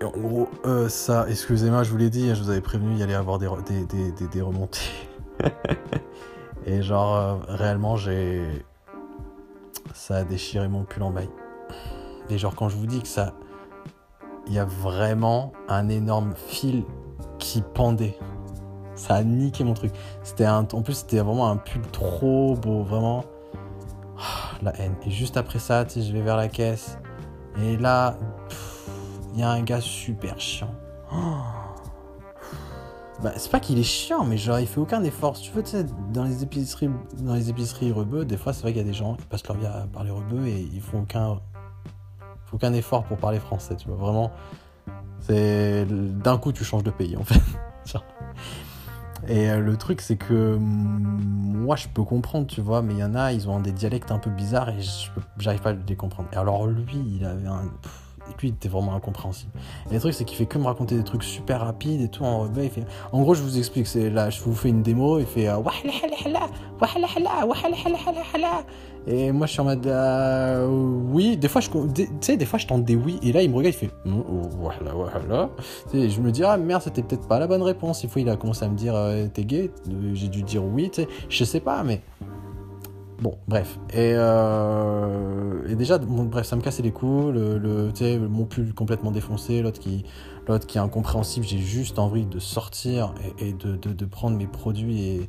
Et en gros, euh, ça, excusez-moi, je vous l'ai dit, je vous avais prévenu, il y allait avoir des, des, des, remontées. et genre, euh, réellement, j'ai. Ça a déchiré mon pull en maille. Et genre, quand je vous dis que ça il y a vraiment un énorme fil qui pendait. Ça a niqué mon truc. C'était en plus c'était vraiment un pull trop beau, vraiment. La haine. Et juste après ça, tu je vais vers la caisse. Et là, il y a un gars super chiant. Bah, c'est pas qu'il est chiant, mais genre il fait aucun effort. Tu veux, tu sais, dans les épiceries, dans les épiceries rebeux, des fois c'est vrai qu'il y a des gens qui passent leur vie à parler rebeu et ils font aucun aucun effort pour parler français, tu vois. Vraiment, c'est d'un coup tu changes de pays en fait. Et euh, le truc, c'est que mm, moi, je peux comprendre, tu vois, mais il y en a, ils ont des dialectes un peu bizarres et j'arrive pas à les comprendre. Et alors, lui, il avait un. Lui, il était vraiment incompréhensible. Et le truc, c'est qu'il fait que me raconter des trucs super rapides et tout en Il fait... En gros, je vous explique, c'est là, je vous fais une démo, il fait. Et moi, je suis en mode. Euh, oui, des fois, je, tu sais, des fois, je tente des oui. Et là, il me regarde, il fait. Voilà, voilà. Et je me dis, ah merde, c'était peut-être pas la bonne réponse. Il faut, il a commencé à me dire, euh, t'es gay. J'ai dû dire oui, tu sais. Je sais pas, mais. Bon, bref. Et, euh, et déjà, bon, bref, ça me cassait les couilles. Le, mon pull complètement défoncé. L'autre qui, qui est incompréhensible. J'ai juste envie de sortir et, de, prendre mes produits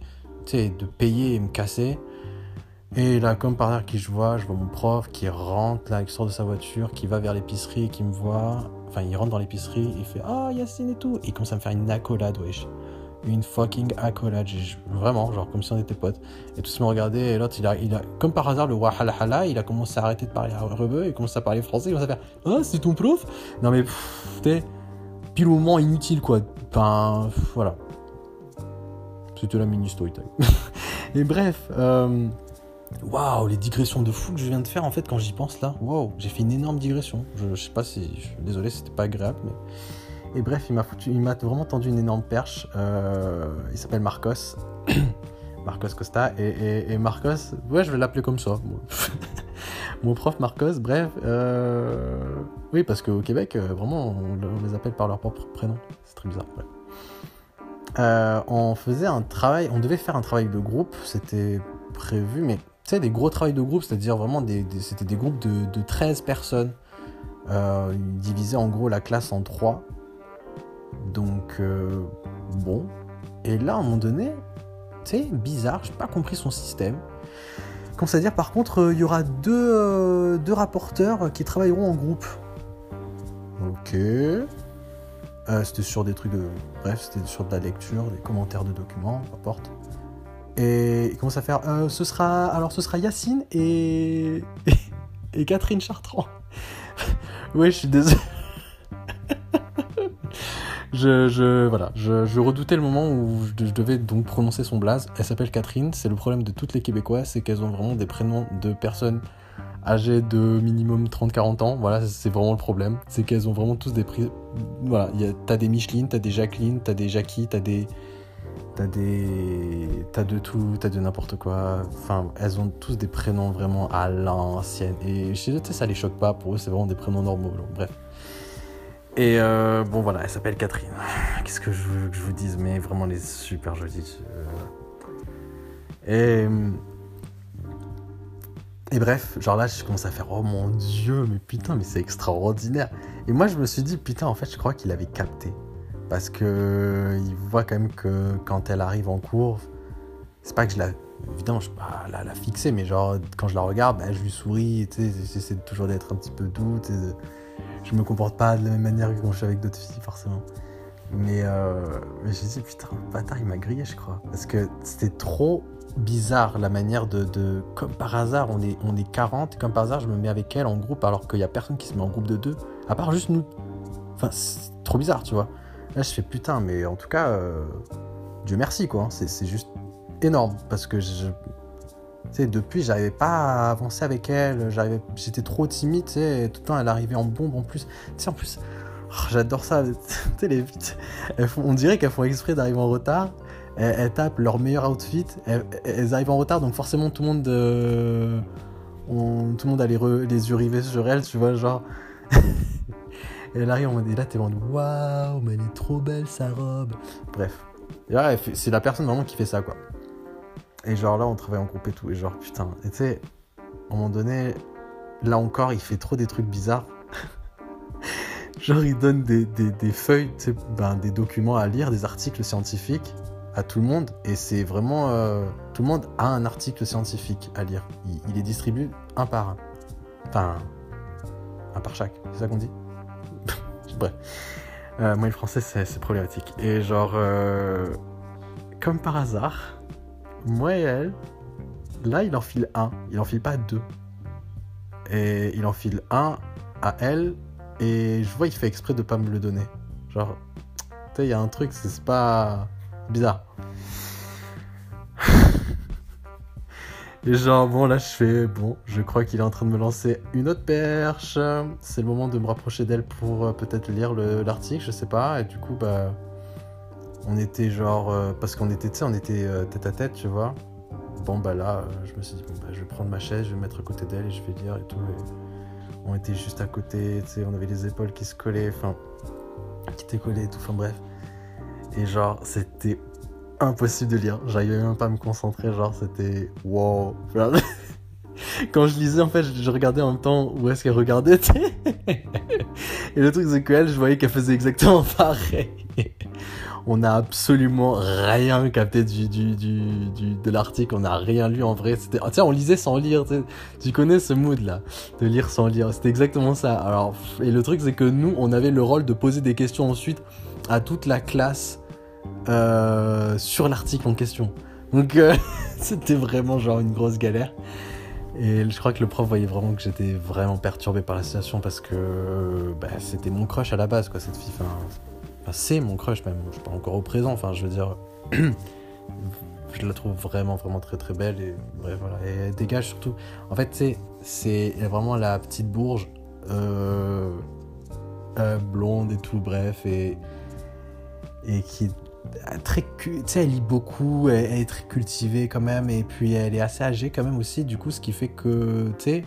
et, de payer et me casser. Et là, comme par hasard, qui je vois, je vois mon prof qui rentre là, qui sort de sa voiture, qui va vers l'épicerie, qui me voit. Enfin, il rentre dans l'épicerie, il fait Ah, Yacine et tout. Et il commence à me faire une accolade, wesh. Une fucking accolade. Vraiment, genre comme si on était potes. Et tous me regardaient, et l'autre, il a, il a, comme par hasard, le wahalhala, il a commencé à arrêter de parler rebeu, il commence à parler français, il commence à faire Ah, c'est ton prof? Non, mais t'es pile au moment inutile, quoi. Enfin, voilà. C'était la mini story time. et bref, euh, Waouh, les digressions de fou que je viens de faire en fait quand j'y pense là. Waouh, j'ai fait une énorme digression. Je, sais pas si. Désolé, c'était pas agréable, mais. Et bref, il m'a vraiment tendu une énorme perche. Euh, il s'appelle Marcos. Marcos Costa. Et, Marcos, ouais, je vais l'appeler comme ça. Mon prof Marcos, bref. Euh, oui, parce qu'au Québec, euh, vraiment, on, les appelle par leur propre prénom. C'est très bizarre. on faisait un travail, on devait faire un travail de groupe, c'était prévu, mais tu sais, des gros travails de groupe, c'est-à-dire vraiment des, c'était des groupes de, de 13 personnes. Euh, divisaient en gros la classe en 3. Donc, euh, bon. Et là, à un moment donné, sais, bizarre, j'ai pas compris son système. Comme ça dire, par contre, euh, il y aura deux, deux rapporteurs qui travailleront en groupe. Ok. c'était sur des trucs de. Bref, c'était sur de la lecture, des commentaires de documents, n'importe. Et il commence à faire euh, ce sera alors ce sera Yacine et et, Catherine Chartrand. oui, je suis désolé. Je, voilà, je, redoutais le moment où je, devais donc prononcer son blaze. Elle s'appelle Catherine. C'est le problème de toutes les Québécois, c'est qu'elles ont vraiment des prénoms de personnes âgées de minimum 30-40 ans. Voilà, c'est vraiment le problème. C'est qu'elles ont vraiment tous des prix. Voilà, t'as des Micheline, t'as des Jacqueline, t'as des Jackie, t'as des T'as des. T'as de tout, t'as de n'importe quoi. Enfin, elles ont tous des prénoms vraiment à l'ancienne. Et chez eux, ça les choque pas. Pour eux, c'est vraiment des prénoms normaux. bref. Et euh, bon, voilà, elle s'appelle Catherine. Qu'est-ce que je veux que je vous dise? Mais vraiment, elle est super jolie. Et. Et bref, genre là, je commence à faire, oh mon dieu, mais putain, mais c'est extraordinaire. Et moi, je me suis dit, putain, en fait, je crois qu'il avait capté. Parce que il voit quand même que quand elle arrive en cours, c'est pas que je la. Évidemment, je pas la, la fixer, mais genre, quand je la regarde, bah, je lui souris, j'essaie toujours d'être un petit peu doux, tu sais, je me comporte pas de la même manière que quand je suis avec d'autres filles, forcément. Mais, euh, mais j'ai putain, bâtard, il m'a grillé, je crois. Parce que c'était trop bizarre la manière de, Comme par hasard, on est, on est 40, comme par hasard, je me mets avec elle en groupe alors qu'il y a personne qui se met en groupe de deux, à part juste nous. Enfin, c'est trop bizarre, tu vois. Là, je fais putain, mais en tout cas, euh, Dieu merci, quoi. C'est juste énorme parce que je. Depuis, j'arrivais pas à avancer avec elle, j'étais trop timide, tout le temps, elle arrivait en bombe en plus. Tu sais, en plus, oh, j'adore ça, les on dirait qu'elles font exprès d'arriver en retard, elles, tapent leur meilleur outfit, elles, arrivent en retard, donc forcément, tout le monde. Euh, a les, les yeux rivés sur elle, tu vois, genre. Et elle arrive en mode, et là t'es en mode, waouh, mais elle est trop belle sa robe. Bref. c'est la personne vraiment qui fait ça, quoi. Et genre là, on travaille en groupe et tout. Et genre, putain, tu sais, à un moment donné, là encore, il fait trop des trucs bizarres. genre, il donne des, feuilles, ben, des documents à lire, des articles scientifiques à tout le monde. Et c'est vraiment. Euh, tout le monde a un article scientifique à lire. Il, il les distribue un par un. Enfin, un par chaque. C'est ça qu'on dit? Bref. Euh, moi, le français, c'est problématique. Et genre, euh, comme par hasard, moi et elle, là, il en file un. Il en file pas deux. Et il en file un à elle. Et je vois, il fait exprès de pas me le donner. Genre, tu sais, il y a un truc, c'est pas bizarre. Et genre, bon, là, je fais, bon, je crois qu'il est en train de me lancer une autre perche. C'est le moment de me rapprocher d'elle pour euh, peut-être lire l'article, je sais pas. Et du coup, bah, on était genre, euh, parce qu'on était, tu sais, on était euh, tête à tête, tu vois. Bon, bah là, je me suis dit, bon, bah, je vais prendre ma chaise, je vais me mettre à côté d'elle et je vais lire et tout. On était juste à côté, tu sais, on avait les épaules qui se collaient, enfin, qui étaient collées et tout, enfin, bref. Et genre, c'était impossible de lire. J'arrivais même pas à me concentrer, genre c'était wow. Quand je lisais, en fait, je regardais en même temps où est-ce qu'elle regardait. Et le truc, c'est qu'elle, je voyais qu'elle faisait exactement pareil. On n'a absolument rien capté du, du, du, de l'article, on n'a rien lu en vrai. C'était, tiens, on lisait sans lire. Tu connais ce mood là, de lire sans lire. C'était exactement ça. Alors, et le truc, c'est que nous, on avait le rôle de poser des questions ensuite à toute la classe euh, sur l'article en question. Donc euh, c'était vraiment genre une grosse galère. Et je crois que le prof voyait vraiment que j'étais vraiment perturbé par la situation parce que bah, c'était mon crush à la base, quoi, cette fille. C'est mon crush même. Je suis pas encore au présent. Enfin, je veux dire, je la trouve vraiment, vraiment très, très belle. Et voilà. Et elle dégage surtout. En fait, c'est, c'est vraiment la petite bourge euh, blonde et tout, bref, et et qui très tu sais elle lit beaucoup elle, est très cultivée quand même et puis elle est assez âgée quand même aussi du coup ce qui fait que tu sais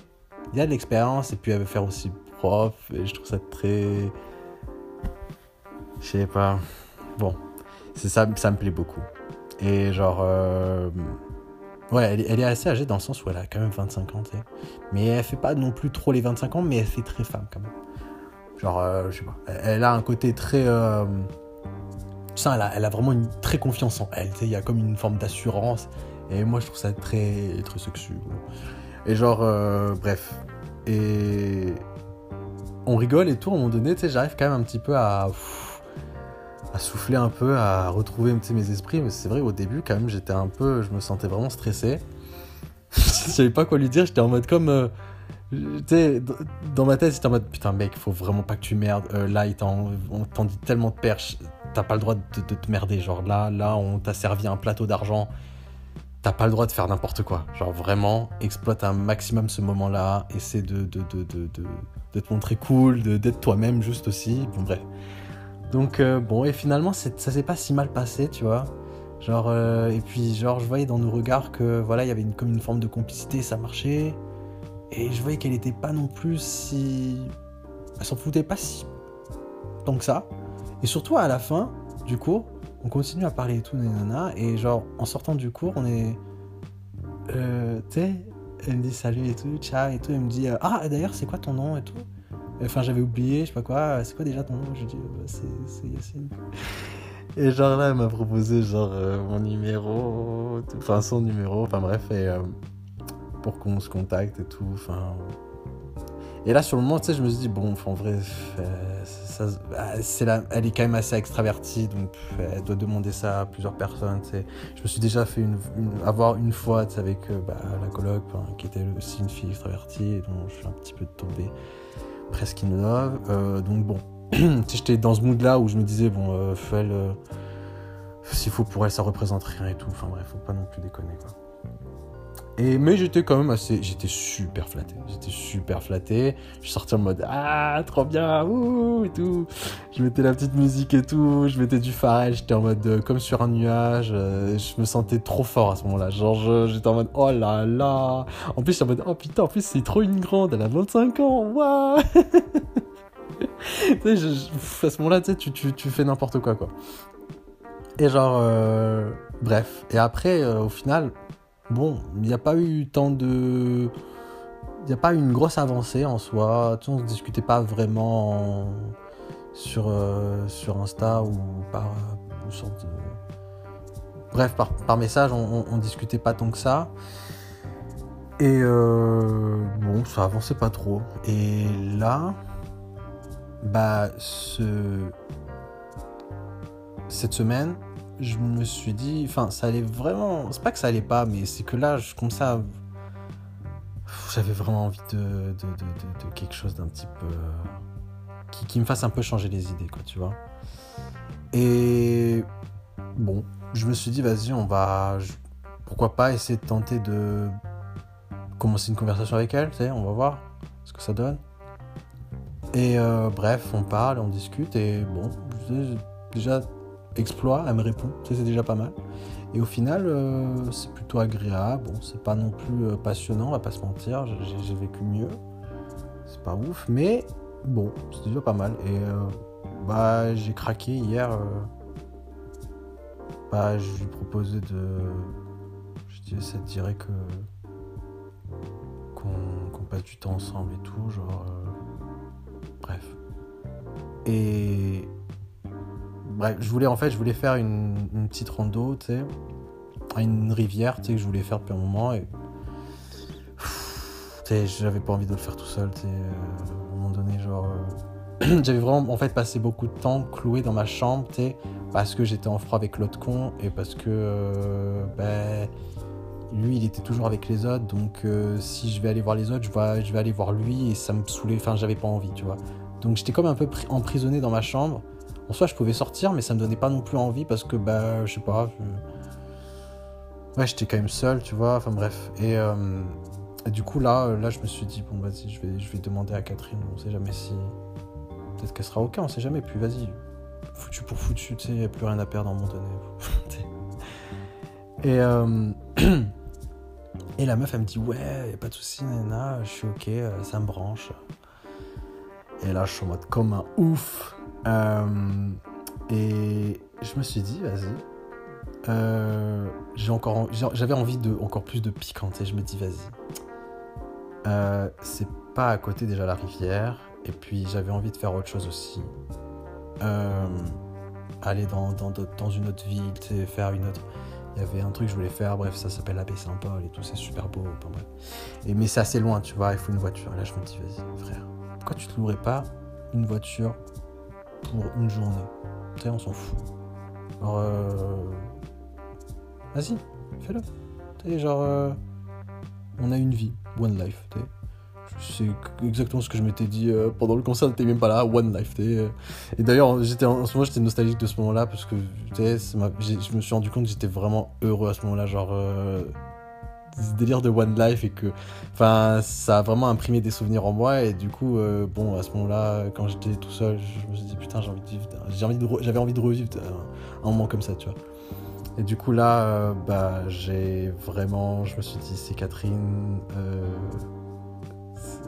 il y a de l'expérience et puis elle veut faire aussi prof et je trouve ça très je sais pas bon c'est ça ça me plaît beaucoup et genre euh, ouais elle, est assez âgée dans le sens où elle a quand même 25 ans tu sais mais elle fait pas non plus trop les 25 ans mais elle fait très femme quand même genre euh, je sais pas elle, a un côté très euh, ça, elle a, vraiment une très confiance en elle. Il y a comme une forme d'assurance. Et moi, je trouve ça très, très sexy. Et genre, euh, bref. Et on rigole et tout. À un moment donné, j'arrive quand même un petit peu à, à souffler un peu, à retrouver mes esprits. Mais c'est vrai, au début, quand même, j'étais un peu. Je me sentais vraiment stressé. je savais pas quoi lui dire. J'étais en mode comme. Euh, dans ma tête, c'était en mode putain, mec, faut vraiment pas que tu merdes. Euh, là, on t'en dit tellement de perches t'as pas le droit de, te merder. Genre là, là, on t'a servi un plateau d'argent. T'as pas le droit de faire n'importe quoi. Genre vraiment, exploite un maximum ce moment-là. Essaie de, de, de, de, de te montrer cool, d'être toi-même juste aussi. Bon, bref. Donc, euh, bon, et finalement, ça s'est pas si mal passé, tu vois. Genre, euh, et puis, genre, je voyais dans nos regards que, voilà, il y avait comme une forme de complicité, ça marchait. Et je voyais qu'elle était pas non plus si. Elle s'en foutait pas si. tant que ça. Et surtout à la fin du cours, on continue à parler et tout, nanana, et genre en sortant du cours, on est. Euh, tu sais, elle me dit salut et tout, ciao et tout. Elle me dit euh, ah d'ailleurs c'est quoi ton nom et tout? Enfin j'avais oublié, je sais pas quoi. C'est quoi déjà ton nom? Je dis bah, c'est Yacine. Et genre là elle m'a proposé genre euh, mon numéro, enfin son numéro, enfin bref euh, pour qu'on se contacte et tout. Enfin et là, sur le moment, tu sais, je me suis dit, bon, en vrai, ça, bah, elle est quand même assez extravertie, donc elle doit demander ça à plusieurs personnes. Tu sais. Je me suis déjà fait une, avoir une fois avec euh, bah, la coloc, qui était aussi une fille extravertie, et dont je suis un petit peu tombé presque in love. Euh, donc bon, j'étais dans ce mood-là où je me disais, bon, euh, elle, euh, s'il faut pour elle, ça représente rien et tout. Enfin bref, faut pas non plus déconner, quoi. Mais j'étais quand même assez. J'étais super flatté. J'étais super flatté. Je sortais en mode Ah, trop bien, ouh, et tout. Je mettais la petite musique et tout. Je mettais du Pharrell. J'étais en mode euh, comme sur un nuage. Euh, je me sentais trop fort à ce moment-là. Genre, j'étais en mode Oh là là. En plus, j'étais en mode Oh putain, en plus, c'est trop une grande. Elle a 25 ans. Waouh. tu sais, à ce moment-là, tu fais n'importe quoi, quoi. Et genre, euh, bref. Et après, au final, bon, il n'y a pas eu tant de. Il n'y a pas eu une grosse avancée en soi. Tu on ne se discutait pas vraiment sur, euh, Insta ou par. Bref, par, message, on, on, discutait pas tant que ça. Et euh, bon, ça avançait pas trop. Et là, bah, ce... cette semaine, je me suis dit, enfin, ça allait vraiment. C'est pas que ça allait pas, mais c'est que là, comme ça, j'avais vraiment envie de, quelque chose d'un petit peu. Qui, qui, me fasse un peu changer les idées, quoi, tu vois. Et bon, je me suis dit, vas-y, on va. Pourquoi pas essayer de tenter de commencer une conversation avec elle, tu sais, on va voir ce que ça donne. Et euh, bref, on parle, on discute, et bon, déjà exploit, elle me répond, ça c'est déjà pas mal. Et au final, euh, c'est plutôt agréable. Bon, c'est pas non plus euh, passionnant, on va pas se mentir. J'ai vécu mieux. C'est pas ouf, mais bon, c'est déjà pas mal. Et euh, bah, j'ai craqué hier. bah, je lui proposais de. Je disais, ça te dirait que. qu'on passe du temps ensemble et tout, genre. bref. Et bref, je voulais en fait, je voulais faire une, petite rando, tu sais, une rivière, tu sais, que je voulais faire depuis un moment et j'avais pas envie de le faire tout seul, tu sais, euh, à un moment donné, genre, euh, j'avais vraiment en fait passé beaucoup de temps cloué dans ma chambre, tu sais, parce que j'étais en froid avec l'autre con et parce que ben lui il était toujours avec les autres donc si je vais aller voir les autres je vais, je vais aller voir lui et ça me saoulait enfin j'avais pas envie tu vois. Donc j'étais comme un peu emprisonné dans ma chambre en soi, je pouvais sortir, mais ça me donnait pas non plus envie parce que, bah, je sais pas. Ouais, j'étais quand même seul, tu vois. Enfin, bref. Euh, et, du coup, là, là, je me suis dit, bon, vas-y, je vais, je vais demander à Catherine. On sait jamais si. Peut-être qu'elle sera OK, on sait jamais. Puis, vas-y. Foutu pour foutu, tu sais, a plus rien à perdre à un moment et. Euh, et la meuf, elle me dit, ouais, y a pas de souci, nana, je suis OK, euh, ça me branche. Et là, je suis en mode comme un ouf. Euh, et je me suis dit, vas-y. Euh, j'ai encore, j'avais envie de encore plus de piquante et je me dis, vas-y. Euh, c'est pas à côté déjà la rivière. Et puis j'avais envie de faire autre chose aussi. aller dans, dans, une autre ville, faire une autre. Il y avait un truc que je voulais faire, bref, ça s'appelle la baie Saint-Paul et tout, c'est super beau. bref. Et, mais c'est assez loin, tu vois, il faut une voiture. Et là, je me dis, vas-y, frère, pourquoi tu te louerais pas une voiture pour une journée. Tu sais, on s'en fout. Alors, euh... vas-y, fais-le. Tu sais, genre, euh... on a une vie, one life. Tu sais. C'est exactement ce que je m'étais dit euh, pendant le concert, t'es même pas là, one life. Et d'ailleurs, j'étais en, ce moment, j'étais nostalgique de ce moment-là parce que je me suis rendu compte que j'étais vraiment heureux à ce moment-là. Genre, euh, délire de One Life et que enfin ça a vraiment imprimé des souvenirs en moi et du coup euh, bon à ce moment-là quand j'étais tout seul je me suis dit putain j'ai envie de vivre j'avais envie de revivre un, moment comme ça tu vois. Et du coup là euh, bah j'ai vraiment je me suis dit c'est Catherine euh,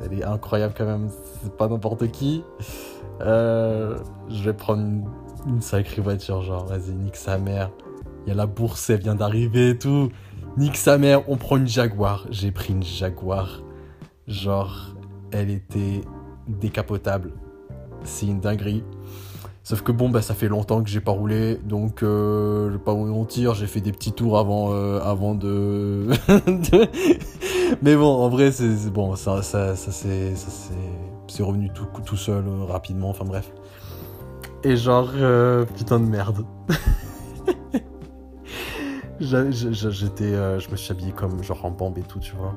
elle est incroyable quand même c'est pas n'importe qui. Je vais prendre une, une sacrée voiture genre vas-y nique sa mère. Il y a la bourse elle vient d'arriver et tout Nique sa mère, on prend une Jaguar. J'ai pris une Jaguar. Genre, elle était décapotable. C'est une dinguerie. Sauf que bon, bah, ça fait longtemps que j'ai pas roulé, donc euh, je vais pas vous mentir, j'ai fait des petits tours avant, euh, avant de... Mais bon, en vrai, c'est bon, ça, ça, ça c'est revenu tout, tout seul euh, rapidement, enfin bref. Et genre, euh, putain de merde. J'étais, je me suis habillé comme genre en bambe et tout, tu vois.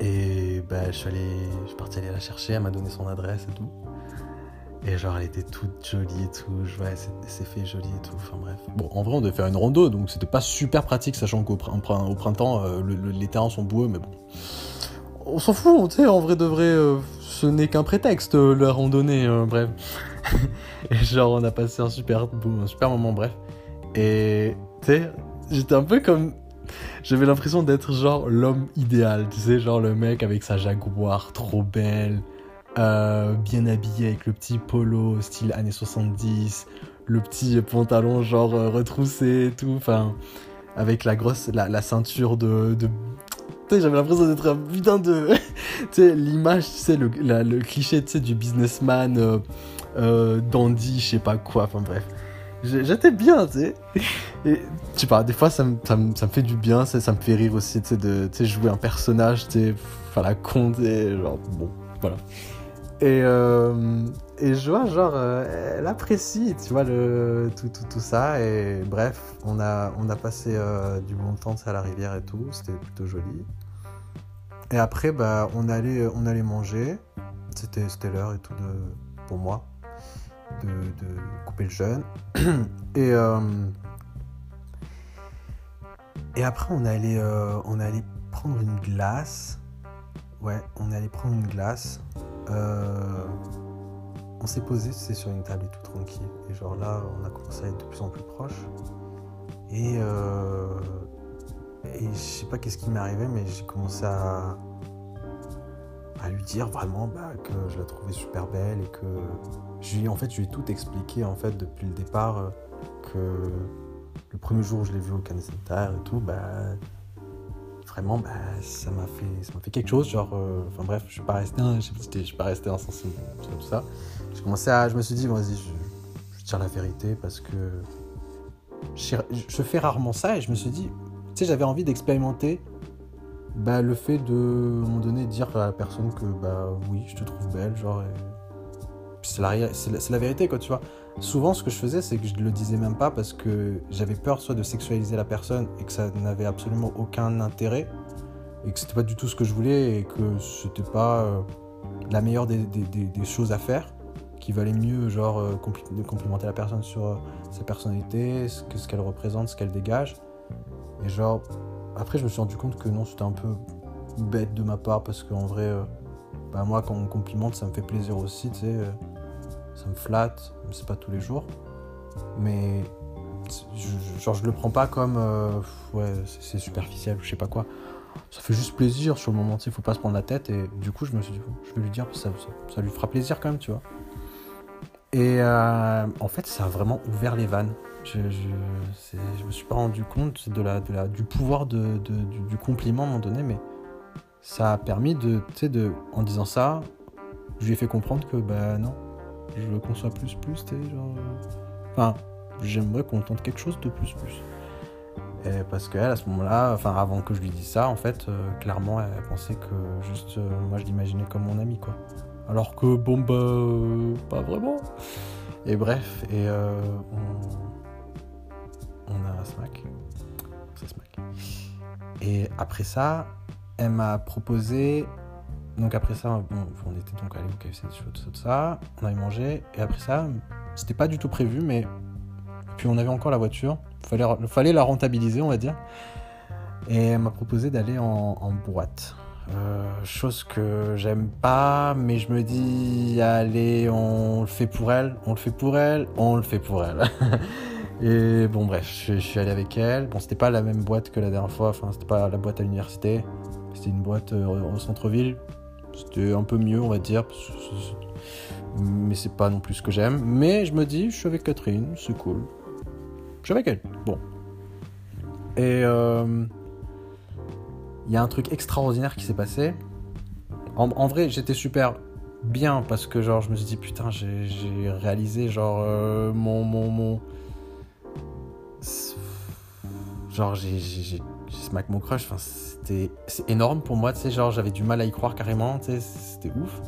Et bah, je suis allé, je suis parti aller la chercher, elle m'a donné son adresse et tout. Et genre, elle était toute jolie et tout. Ouais, c'est fait joli et tout. Enfin bref. Bon, en vrai, on devait faire une rando, donc c'était pas super pratique, sachant qu'au printemps, euh, les terrains sont boueux, mais bon. On s'en fout, tu sais, en vrai de vrai, euh, ce n'est qu'un prétexte, euh, la randonnée, bref. et genre, on a passé un super, un super moment, bref. Et, j'étais un peu comme j'avais l'impression d'être genre l'homme idéal, tu sais, genre le mec avec sa Jaguar trop belle, euh, bien habillé avec le petit polo style années 70, le petit pantalon genre euh, retroussé et tout, enfin, avec la grosse, la, ceinture de... Tu sais, j'avais l'impression d'être un putain de... tu sais, l'image, tu sais, le, le cliché, tu sais, du businessman euh, dandy, je sais pas quoi, enfin bref. J'étais bien, tu sais. Et tu sais pas, des fois ça me, fait du bien, ça, me fait rire aussi, tu sais, de jouer un personnage, tu sais, la con, genre, bon, voilà. Et, euh, et je vois, genre, euh, elle apprécie, tu vois, tout, ça. Et bref, on a, passé euh, du bon temps à la rivière et tout, c'était plutôt joli. Et après, bah, on allait, manger. C'était, l'heure et tout pour moi de, couper le jeûne. Et, et après, on allait, on allait prendre une glace. Ouais, on allait prendre une glace. Euh, on s'est posé, sur une table et tout tranquille. Et genre là, on a commencé à être de plus en plus proche. Et, euh, et je sais pas qu'est-ce qui m'est arrivé, mais j'ai commencé à, à lui dire vraiment bah, que je la trouvais super belle et que je lui, en fait, je lui ai tout expliqué en fait depuis le départ euh, que le premier jour où je l'ai vu au Cannes et tout, bah, vraiment, bah, ça m'a fait, ça m'a fait quelque chose. Genre, euh, bref, je suis pas resté, je suis pas resté insensible tout ça. J'ai commencé à, je me suis dit, vas-y, je, je tire la vérité parce que je, je, fais rarement ça et je me suis dit, tu sais, j'avais envie d'expérimenter bah, le fait de, à un moment donné, dire à la personne que, bah oui, je te trouve belle, genre, c'est la, vérité, quoi, tu vois. Souvent ce que je faisais c'est que je le disais même pas parce que j'avais peur soit de sexualiser la personne et que ça n'avait absolument aucun intérêt et que c'était pas du tout ce que je voulais et que c'était pas euh, la meilleure des, choses à faire qui valait mieux genre euh, complimenter la personne sur euh, sa personnalité ce qu'elle représente ce qu'elle dégage. Et genre après je me suis rendu compte que non c'était un peu bête de ma part parce qu'en vrai bah, moi quand on me complimente ça me fait plaisir aussi tu sais ça me flatte, c'est pas tous les jours. Mais je, genre, je le prends pas comme euh, ouais, c'est superficiel, je sais pas quoi. Ça fait juste plaisir sur le moment, il faut pas se prendre la tête. Et du coup, je me suis dit, je vais lui dire, ça, ça, lui fera plaisir quand même, tu vois. Et euh, en fait, ça a vraiment ouvert les vannes. Je, je, je me suis pas rendu compte de la, de la, du pouvoir de, du, compliment à un moment donné, mais ça a permis de, tu sais, de, en disant ça, je lui ai fait comprendre que, bah non, je veux qu'on soit plus plus, tu genre. Euh, enfin, j'aimerais qu'on tente quelque chose de plus plus. Et parce qu'elle, à ce moment-là, enfin, avant que je lui dise ça, en fait, euh, clairement, elle pensait que juste euh, moi je l'imaginais comme mon ami, quoi. Alors que, bon, bah, pas vraiment. Et bref, et on... on a smack. Ça smack. Et après ça, elle m'a proposé donc après ça, on était donc allé au KFC, tout ça, tout ça, on avait mangé, et après ça, c'était pas du tout prévu, mais puis on avait encore la voiture, il fallait, fallait la rentabiliser, on va dire, et elle m'a proposé d'aller en, boîte. Euh, chose que j'aime pas, mais je me dis, allez, on le fait pour elle, on le fait pour elle, on le fait pour elle. et bon, bref, je, suis allé avec elle. Bon, c'était pas la même boîte que la dernière fois, enfin, c'était pas la boîte à l'université, c'était une boîte euh, au centre-ville. C'était un peu mieux, on va dire. Mais c'est pas non plus ce que j'aime. Mais je me dis, je suis avec Catherine, c'est cool. Je suis avec elle. Bon. Et, euh, il y a un truc extraordinaire qui s'est passé. En, vrai, j'étais super bien parce que genre je me suis dit putain j'ai réalisé genre euh, mon mon genre j'ai smack mon crush. C'était c'est énorme pour moi tu sais genre j'avais du mal à y croire carrément tu sais c'était ouf.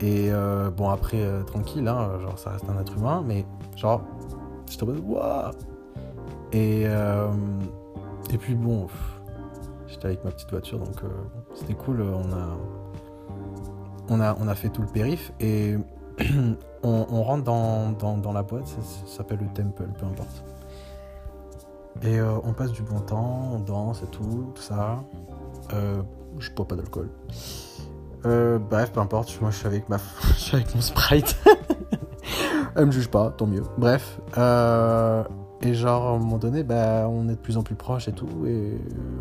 Et euh, bon après euh, tranquille hein, genre ça reste un être humain mais genre j'étais en mode waouh. Et euh, puis bon j'étais avec ma petite voiture donc c'était cool on a on a, on a fait tout le périph et on, rentre dans, la boîte, ça s'appelle le temple, peu importe. Et euh, on passe du bon temps, on danse et tout, tout ça. Euh, je bois pas d'alcool. Euh, bref, peu importe, moi je suis avec, ma... je suis avec mon sprite. Elle me juge pas, tant mieux. Bref. et genre, à un moment donné, bah, on est de plus en plus proches et tout, et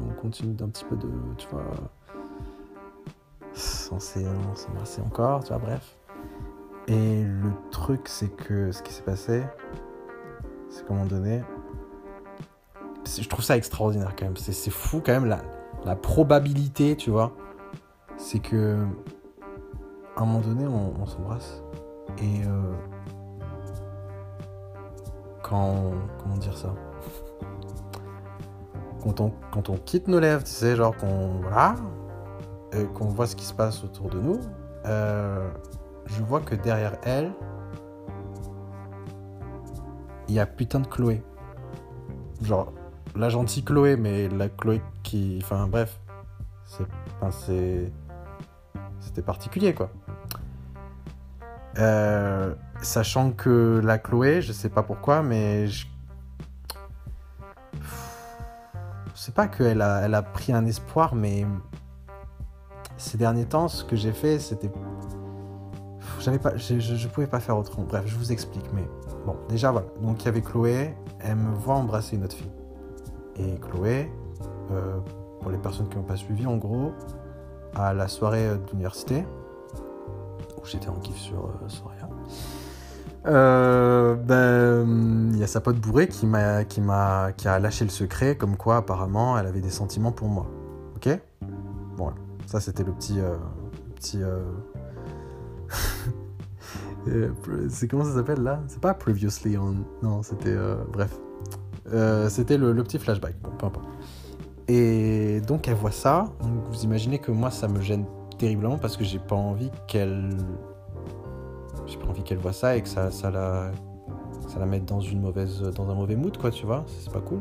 on continue d'un petit peu de, tu vois, on embrassé encore, tu vois, bref. Et le truc, c'est que ce qui s'est passé, c'est qu'à un moment donné, je trouve ça extraordinaire quand même. C'est fou quand même la, la probabilité, tu vois. C'est que à un moment donné, on, s'embrasse et euh, quand comment dire ça? Quand on, quand on quitte nos lèvres, tu sais, genre qu'on voilà, qu'on voit ce qui se passe autour de nous, euh, je vois que derrière elle, il y a putain de Chloé. Genre, la gentille Chloé, mais la Chloé qui. Enfin, bref. C'est. C'est. C'était particulier, quoi. Euh, sachant que la Chloé, je sais pas pourquoi, mais. Je, sais pas qu'elle a, elle a pris un espoir, mais ces derniers temps, ce que j'ai fait, c'était. Je, je, je pouvais pas faire autrement. Bref, je vous explique. Mais bon, déjà voilà. Donc il y avait Chloé. Elle me voit embrasser une autre fille. Et Chloé, euh, pour les personnes qui n'ont pas suivi, en gros, à la soirée euh, d'université où j'étais en kiff sur euh, Soria. Euh, ben, il y a sa pote bourrée qui m'a, qui m'a, qui a lâché le secret, comme quoi apparemment elle avait des sentiments pour moi. Ok? Bon, voilà. ça c'était le petit, petit. c'est comment ça s'appelle là? C'est pas previously on. Non, c'était bref. Euh, c'était le, petit flashback. Bon, peu importe. Et donc elle voit ça. Donc, vous imaginez que moi ça me gêne terriblement parce que j'ai pas envie qu'elle j'ai pas envie qu'elle voit ça et que ça, ça la ça la mette dans une mauvaise dans un mauvais mood quoi tu vois c'est pas cool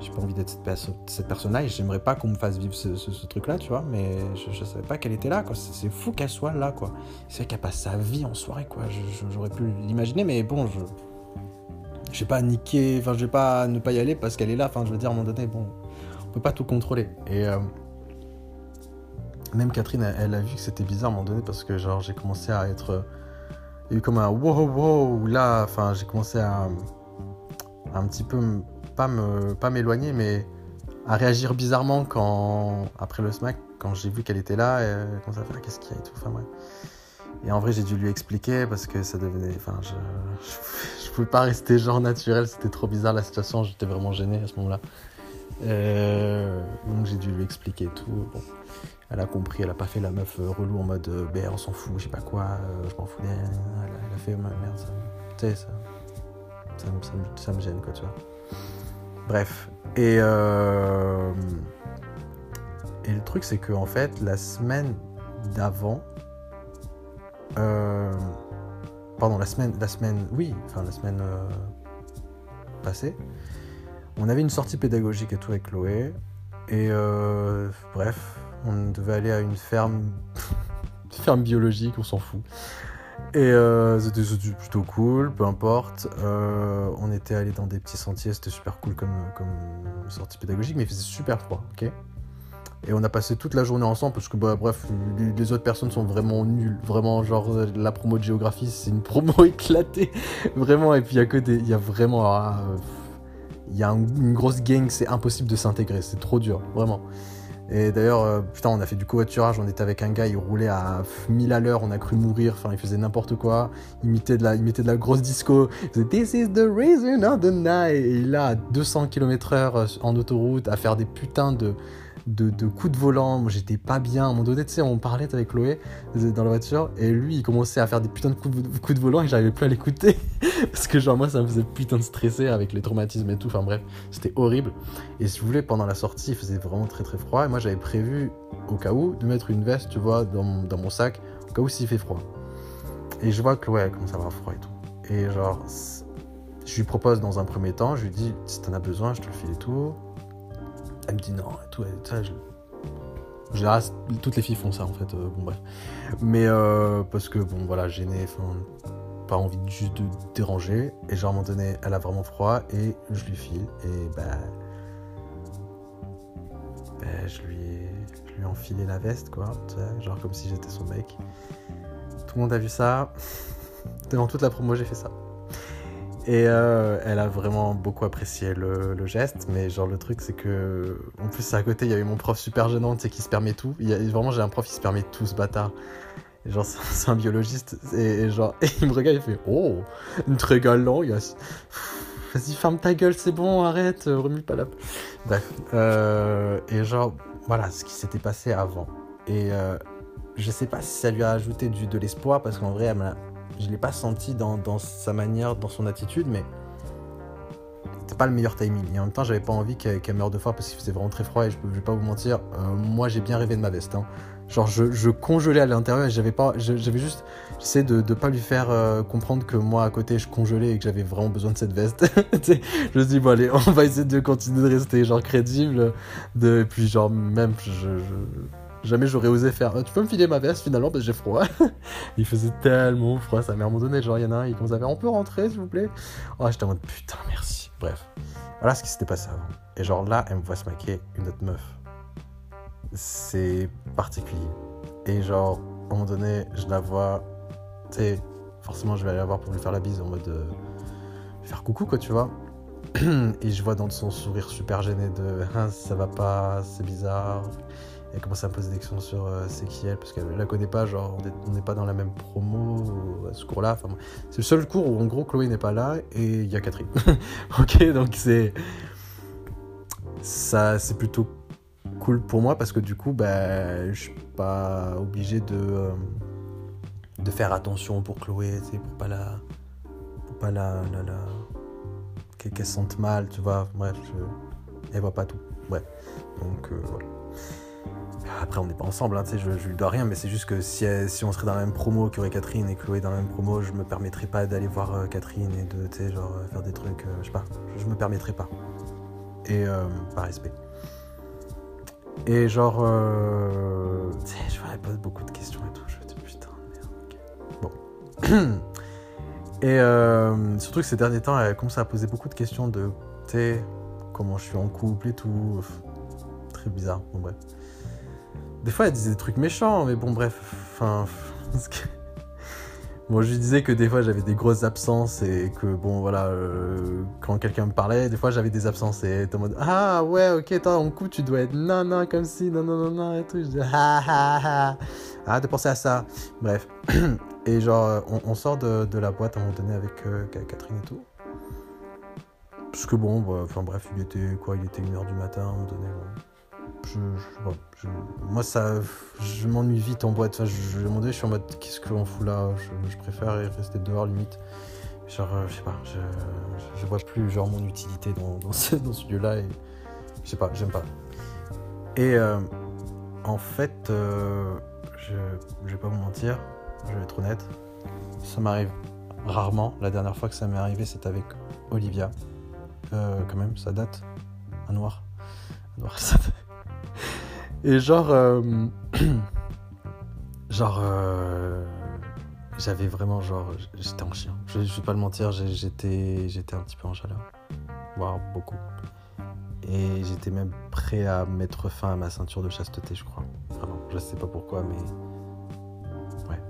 j'ai pas envie d'être cette, perso cette personne là et j'aimerais pas qu'on me fasse vivre ce, ce, ce truc là tu vois mais je, je savais pas qu'elle était là quoi c'est fou qu'elle soit là quoi c'est vrai qu'elle passe sa vie en soirée quoi j'aurais pu l'imaginer mais bon je je vais pas niquer enfin je vais pas ne pas y aller parce qu'elle est là enfin je veux dire à un moment donné bon on peut pas tout contrôler et euh, même Catherine, elle, a vu que c'était bizarre à un moment donné parce que genre j'ai commencé à être, il y a eu comme un wow wow là, enfin j'ai commencé à, un petit peu pas me pas m'éloigner mais à réagir bizarrement quand après le smack quand j'ai vu qu'elle était là, et elle commençait à faire qu'est-ce qu'il y a et tout. Et en vrai j'ai dû lui expliquer parce que ça devenait, enfin je, je, pouvais pas rester genre naturel, c'était trop bizarre la situation, j'étais vraiment gêné à ce moment-là. Euh, donc j'ai dû lui expliquer tout. Bon, elle a compris, elle a pas fait la meuf euh, relou en mode euh, ben on s'en fout, je sais pas quoi, euh, je m'en fous. Elle, a fait ma merde, ça, tu sais, ça, ça, ça, ça me gêne quoi, tu vois. Bref, et et le truc c'est que en fait la semaine d'avant, euh, pardon la semaine, euh, passée. On avait une sortie pédagogique avec Chloé. Et euh, bref, on devait aller à une ferme, biologique, on s'en fout. Et c'était plutôt cool, peu importe. On était allé dans des petits sentiers, c'était super cool comme, comme sortie pédagogique, mais il faisait super froid, ok? Et on a passé toute la journée ensemble parce que, bah, bref, les, autres personnes sont vraiment nulles. Vraiment, genre, euh, la promo de géographie, c'est une promo éclatée. vraiment, et puis à côté, il y a vraiment. ah, euh, il y a un- une grosse gang, c'est impossible de s'intégrer, c'est trop dur, vraiment. Et d'ailleurs, euh, putain, on a fait du covoiturage, on était avec un gars, il roulait à 1000 à l'heure, on a cru mourir, enfin, il faisait n'importe quoi, il mettait de la, il mettait de la grosse disco, il faisait This is the reason of the night, et il a à 200 km/h en autoroute à faire des putains de, de, coups de volant. J'étais pas bien. À un moment donné, tu sais, on parlait avec Chloé dans la voiture et lui, il commençait à faire des putains de coups de, coups de volant et j'arrivais plus à l'écouter parce que, genre, moi, ça me faisait putain de stresser avec les traumatismes et tout. Enfin, bref, c'était horrible. Et si vous voulez, pendant la sortie, il faisait vraiment très très froid et moi, j'avais prévu, au cas où, de mettre une veste, tu vois, dans, dans mon sac, au cas où s'il fait froid. Et je vois que Chloé, elle commence à avoir froid et tout. Et genre, je lui propose dans un premier temps, je lui dis, si t'en as besoin, je te le file et tout. Elle me dit non, et tout. ça, je... Toutes les filles font ça en fait, euh, bon bref. Mais euh, parce que bon voilà, gêné, pas envie juste de déranger. Et genre à un moment donné, elle a vraiment froid et je lui file et bah, bah je lui ai, je lui ai enfilé la veste quoi, tu vois, genre comme si j'étais son mec. Tout le monde a vu ça. Devant toute la promo, j'ai fait ça. Et euh, elle a vraiment beaucoup apprécié le, geste, mais genre le truc c'est que en plus à côté il y avait mon prof super gênant, tu sais qui se permet tout. Y a, vraiment j'ai un prof qui se permet tout ce bâtard. Et genre c'est un biologiste et, genre il me regarde il fait oh une très a... vas-y ferme ta gueule c'est bon arrête remue pas la. Bref euh, et genre voilà ce qui s'était passé avant et euh, je sais pas si ça lui a ajouté du, de l'espoir parce qu'en vrai elle m'a je l'ai pas senti dans, sa manière, dans son attitude, mais c'était pas le meilleur timing. Et en même temps, j'avais pas envie qu'elle meure de froid parce qu'il faisait vraiment très froid et je, je vais pas vous mentir, euh, moi j'ai bien rêvé de ma veste. Hein. Genre, je, congelais à l'intérieur et j'avais pas, j'avais juste, j'essayais de, de pas lui faire euh, comprendre que moi à côté je congelais et que j'avais vraiment besoin de cette veste. je me dis, bon, allez, on va essayer de continuer de rester genre crédible. De, et puis, genre, même, je Jamais j'aurais osé faire. Tu peux me filer ma veste finalement parce que j'ai froid. il faisait tellement froid, à un moment donné, genre il y en a un, il commençait à On peut rentrer s'il vous plaît? Oh, j'étais en mode putain, merci. Bref, voilà ce qui s'était passé avant. Et genre là, elle me voit se maquer une autre meuf. C'est particulier. Et genre, à un moment donné, je la vois. Tu sais, forcément, je vais aller la voir pour lui faire la bise en mode. Euh, faire coucou quoi, tu vois. Et je vois dans son sourire super gêné de ah, ça va pas, c'est bizarre elle commence à me poser des questions sur euh, c'est qui elle, parce qu'elle la connaît pas, genre on n'est pas dans la même promo à ce cours-là. C'est le seul cours où en gros Chloé n'est pas là et il y a Catherine. ok, donc c'est. Ça, c'est plutôt cool pour moi parce que du coup, bah, je suis pas obligé de, euh, de faire attention pour Chloé, pour pas la. pour pas la. la, la qu'elle se sente mal, tu vois. Bref, je, elle voit pas tout. Ouais. Donc euh, voilà. Après, on n'est pas ensemble, hein, je, je lui dois rien, mais c'est juste que si, si on serait dans la même promo, qu'il y aurait Catherine et Chloé dans la même promo, je me permettrais pas d'aller voir euh, Catherine et de, tu genre, euh, faire des trucs, euh, je sais pas, je, me permettrais pas. Et par respect. Et genre, tu sais, je me pose beaucoup de questions et tout, je me dis putain, merde, ok. Bon. et surtout que ces derniers temps, elle commence à poser beaucoup de questions de, tu sais, comment je suis en couple et tout. Très bizarre, bon bref. Des fois, elle disait des trucs méchants, mais bon, bref. Enfin. Bon, je lui disais que des fois j'avais des grosses absences et que bon voilà, euh, quand quelqu'un me parlait, des fois j'avais des absences et en mode Ah ouais, ok, toi en coup tu dois être non, non, comme si, non, non, non, non, et tout. Je dis Ah ah ah Ah, de penser à ça. Bref. Et genre, on, sort de, la boîte à un moment donné avec euh, Catherine et tout. Parce que bon, bah, enfin bref, il était quoi Il était 1h du matin à un moment donné je, moi, ça, je m'ennuie vite en boîte. je, je, je suis en mode, qu'est-ce qu'on fout là? Je, préfère rester dehors, limite. Genre, euh, je sais pas, je, vois plus genre mon utilité dans, dans ce, lieu-là je sais pas, j'aime pas. Et euh, en fait, euh, je, je vais pas vous mentir, je vais être honnête, ça m'arrive rarement. La dernière fois que ça m'est arrivé, c'était avec Olivia. quand même, ça date. Un noir. Un noir, ça date. Et genre, euh, genre, euh, j'avais vraiment genre, j'étais en chien. Je, vais pas le mentir, j'étais, j'étais un petit peu en chaleur, voire beaucoup. Et j'étais même prêt à mettre fin à ma ceinture de chasteté, je crois. Vraiment, je sais pas pourquoi, mais ouais.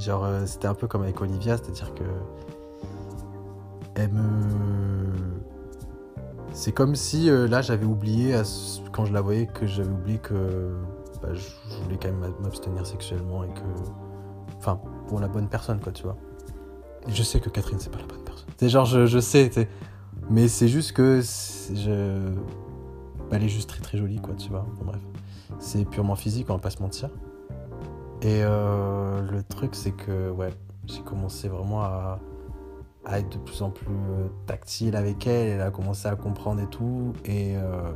Genre, euh, c'était un peu comme avec Olivia, c'est-à-dire que elle me c'est comme si euh, là j'avais oublié, quand je la voyais, que j'avais oublié que bah, je voulais quand même m'abstenir sexuellement et que. Enfin, pour la bonne personne, quoi, tu vois. Je sais que Catherine, c'est pas la bonne personne. C'est genre, je, je sais, mais c'est juste que je. elle est juste très très jolie, quoi, tu vois. bref, c'est purement physique, on va pas se mentir. Et euh, le truc, c'est que, ouais, j'ai commencé vraiment à, être de plus en plus euh, tactile avec elle. Elle a commencé à comprendre et tout. Et. Euh,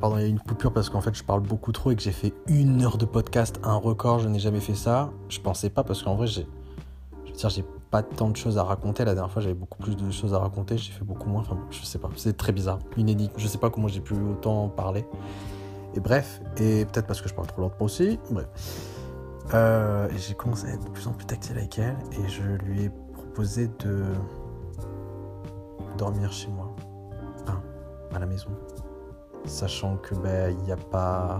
pardon, il y a une coupure parce qu'en fait je parle beaucoup trop et que j'ai fait une heure de podcast, un record, je n'ai jamais fait ça. Je pensais pas parce qu'en vrai j'ai, je j'ai pas tant de choses à raconter. La dernière fois, j'avais beaucoup plus de choses à raconter. J'ai fait beaucoup moins. Enfin, je sais pas. C'est très bizarre. Une énigme. Je sais pas comment j'ai pu autant parler. Et bref. Et peut-être parce que je parle trop lentement aussi. Bref. Euh, j'ai commencé à être de plus en plus tactile avec elle. Et je lui ai proposé de dormir chez moi. À la maison. Sachant que, ben, il n'y a pas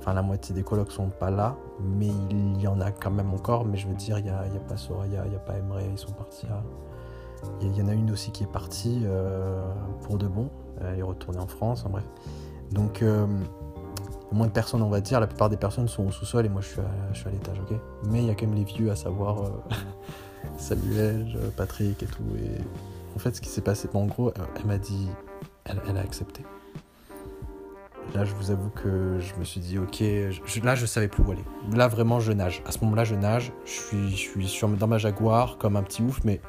Enfin, la moitié des colocs sont pas là, mais il y en a quand même encore. Mais je veux dire, il n'y a, pas Soraya, il n'y a pas Emre, ils sont partis Il y, en a une aussi qui est partie euh, pour de bon. Elle est retournée en France, en bref. Donc, euh, moins de personnes, on va dire. La plupart des personnes sont au sous-sol et moi, je suis à, à l'étage, ok? Mais il y a quand même les vieux, à savoir euh, Samuel, Patrick et tout. Et en fait, ce qui s'est passé, en gros, elle m'a dit, elle a accepté. Là, je vous avoue que je me suis dit, ok, là, je savais plus où aller. Là, vraiment, je nage. À ce moment-là, je nage. Je suis, dans ma Jaguar comme un petit ouf, mais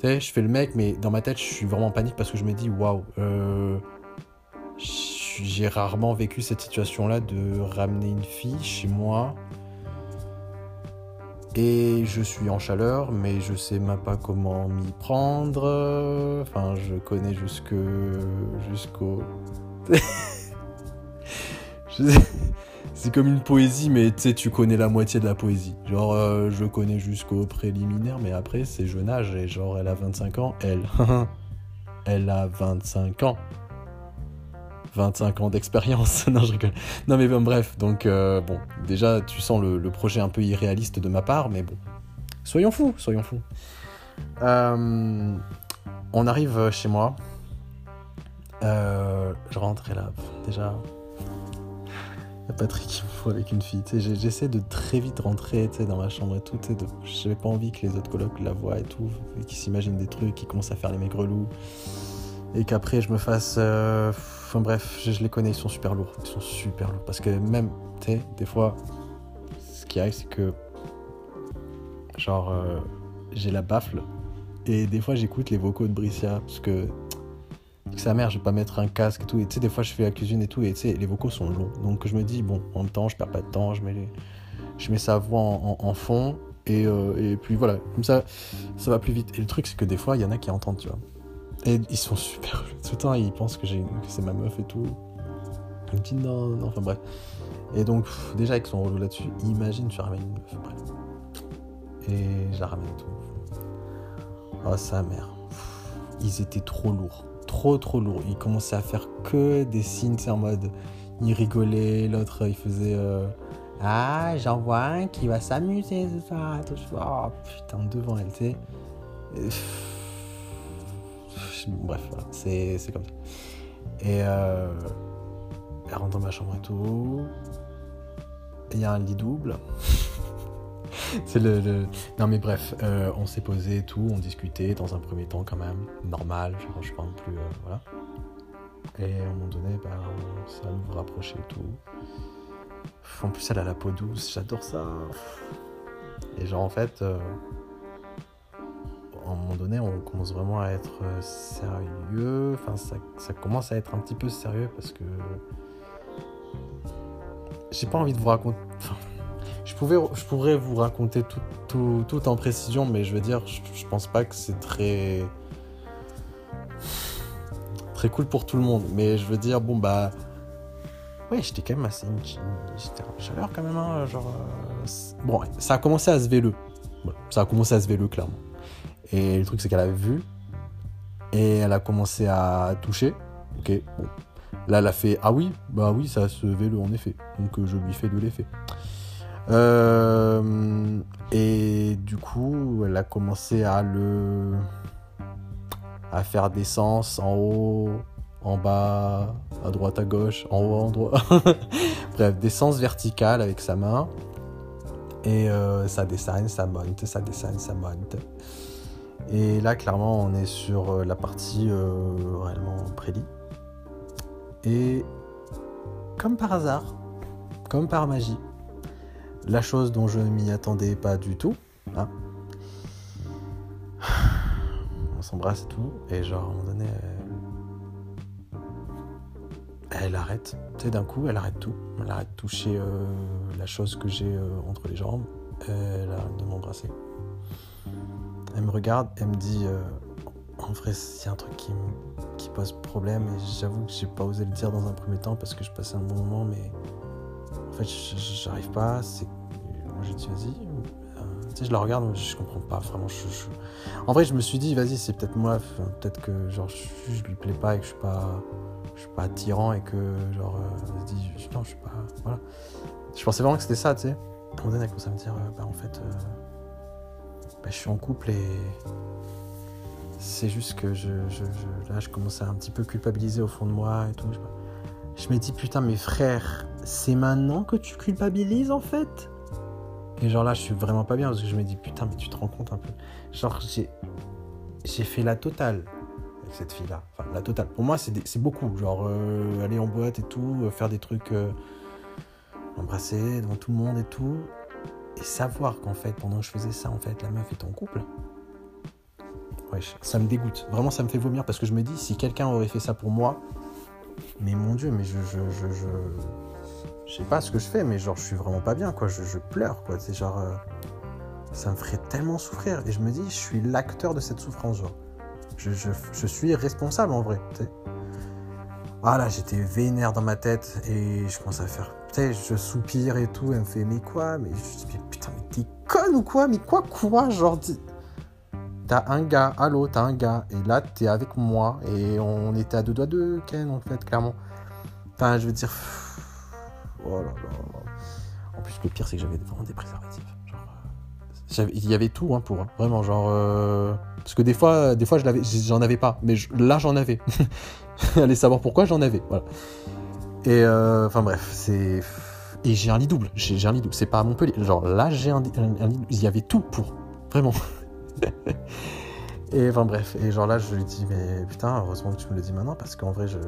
tu sais, je fais le mec, mais dans ma tête, je suis vraiment en panique parce que je me dis, waouh, euh, j'ai rarement vécu cette situation-là de ramener une fille chez moi. Et je suis en chaleur, mais je sais même pas comment m'y prendre. Enfin, je connais jusque jusqu'au. c'est comme une poésie, mais tu sais, tu connais la moitié de la poésie. Genre, euh, je connais jusqu'au préliminaire, mais après, c'est jeune âge. Et genre, elle a 25 ans, elle. elle a 25 ans. 25 ans d'expérience. non, je rigole. Non, mais bon, bref. Donc, euh, bon, déjà, tu sens le, projet un peu irréaliste de ma part, mais bon. Soyons fous, soyons fous. Euh, on arrive chez moi. je rentre là, déjà, Patrick qui me fout avec une fille. J'essaie de très vite rentrer dans ma chambre et tout. J'avais pas envie que les autres colocs la voient et tout, et qu'ils s'imaginent des trucs, qu'ils commencent à faire les mecs relous. Et qu'après je me fasse. Euh, enfin bref, je, les connais, ils sont super lourds. Ils sont super lourds. Parce que même, tu sais, des fois, ce qui arrive, c'est que. Genre, euh, j'ai la baffle. Et des fois, j'écoute les vocaux de Bricia. Parce que sa mère, je vais pas mettre un casque et tout. Et tu sais, des fois, je fais la cuisine et tout, et tu sais, les vocaux sont longs. Donc, je me dis, bon, en même temps, je perds pas de temps, je mets, je mets sa voix en, fond, et, euh, et, puis voilà, comme ça, ça va plus vite. Et le truc, c'est que des fois, il y en a qui entendent, tu vois. Et ils sont super. Tout le temps, ils pensent que, que c'est ma meuf et tout. Une petite non, non, enfin bref. Et donc, déjà, avec son relou là-dessus, imagine, tu ramènes une meuf, bref. Et je la ramène tout. Oh, sa mère. Ils étaient trop lourds trop trop lourd. Il commençait à faire que des signes, c'est en mode. Il rigolait, l'autre il faisait. Euh, ah, j'en vois un qui va s'amuser ce soir. Oh putain, devant elle, tu sais. Bref, voilà, c'est comme ça. Et euh, elle rentre dans ma chambre et tout. Il y a un lit double. c'est le, Non mais bref, euh, on s'est posé et tout, on discutait dans un premier temps quand même, normal, genre je non plus... Euh, voilà. Et à un moment donné, bah, ça nous rapprochait tout. En plus, elle a la peau douce, j'adore ça. Et genre en fait, euh, à un moment donné, on commence vraiment à être sérieux. Enfin, ça commence à être un petit peu sérieux parce que j'ai pas envie de vous raconter. Je, pouvais, je pourrais vous raconter tout, tout, en précision, mais je veux dire, je, pense pas que c'est très. très cool pour tout le monde. Mais je veux dire, bon, bah. Ouais, j'étais quand même assez. J'étais en chaleur quand même, hein, genre. Euh, bon, ça a commencé à se vélo. ça a commencé à se vélo, clairement. Et le truc, c'est qu'elle avait vu. Et elle a commencé à toucher. Ok, bon. Là, elle a fait Ah oui, bah oui, ça se vélo en effet. Donc euh, je lui fais de l'effet. Euh, et du coup, elle a commencé à le. à faire des sens en haut, en bas, à droite, à gauche, en haut, en droit. Bref, descente verticale avec sa main. Et euh, ça descend, ça monte, ça descend, ça monte. Et là, clairement, on est sur euh, la partie réellement prélit. Et comme par hasard, comme par magie, la chose dont je ne m'y attendais pas du tout, hein, on s'embrasse et tout, et genre à un moment donné, elle, arrête, tu sais, d'un coup, elle arrête tout. Elle arrête de toucher euh, la chose que j'ai euh, entre les jambes, elle arrête de m'embrasser. Elle me regarde, elle me dit euh, En vrai, c'est un truc qui, qui pose problème, et j'avoue que j'ai pas osé le dire dans un premier temps parce que je passais un bon moment, mais fait, je- je- j'arrive pas. C'est... Moi, j'ai dit Vas-y. Euh, tu sais, je la regarde, je comprends pas vraiment. En vrai, je me suis dit Vas-y, c'est peut-être moi, peut-être que genre, je, je lui plais pas et que je suis pas. Je suis pas attirant et que genre euh, je- non je suis pas voilà je pensais vraiment que c'était ça tu sais donné elle commence à me dire euh, bah en fait euh, bah, je suis en couple et c'est juste que je, là je commence à un petit peu culpabiliser au fond de moi et tout. Je, je me dis putain mais frère, c'est maintenant que tu culpabilises en fait? Et genre là je suis vraiment pas bien parce que je me dis putain mais tu te rends compte un peu. Genre j'ai j'ai fait la totale avec cette fille là. Enfin la totale. Pour moi c'est c'est beaucoup. Genre euh, aller en boîte et tout, euh, faire des trucs, euh, embrasser devant tout le monde et tout. Et savoir qu'en fait, pendant que je faisais ça, en fait, la meuf est en couple. Wesh, ça me dégoûte. Vraiment, ça me fait vomir parce que je me dis, si quelqu'un aurait fait ça pour moi, mais mon Dieu, mais je, je, je, je, je sais pas ce que je fais, mais genre, je suis vraiment pas bien, quoi. Je, je pleure, quoi. C'est genre, euh, ça me ferait tellement souffrir. Et je me dis, je suis l'acteur de cette souffrance, genre. Je, je, je suis responsable en vrai, tu sais. Ah là, j'étais vénère dans ma tête et je commence à faire. Sais, je soupire et tout. Elle me fait, mais quoi? Mais je dis, putain, mais t'es conne ou quoi? Mais quoi, quoi? Genre, t'as un gars, allô, t'as un gars. Et là, t'es avec moi. Et on était à deux doigts de Ken, en fait, clairement. Enfin, je veux dire. Oh là là. En plus, le pire, c'est que j'avais vraiment des préservatifs. Euh, il y avait tout hein, pour, hein. vraiment, genre. euh, Parce que des fois, des fois, j'en avais pas. Mais là, j'en avais. Allez savoir pourquoi j'en avais. Voilà. Et euh, enfin bref, c'est. Et j'ai un lit double. J'ai un lit double. C'est pas à Montpellier. Genre là, j'ai un- un lit double. Il y avait tout pour. Vraiment. Et enfin bref. Et genre là, je lui dis, mais putain, heureusement que tu me le dis maintenant parce qu'en vrai, je,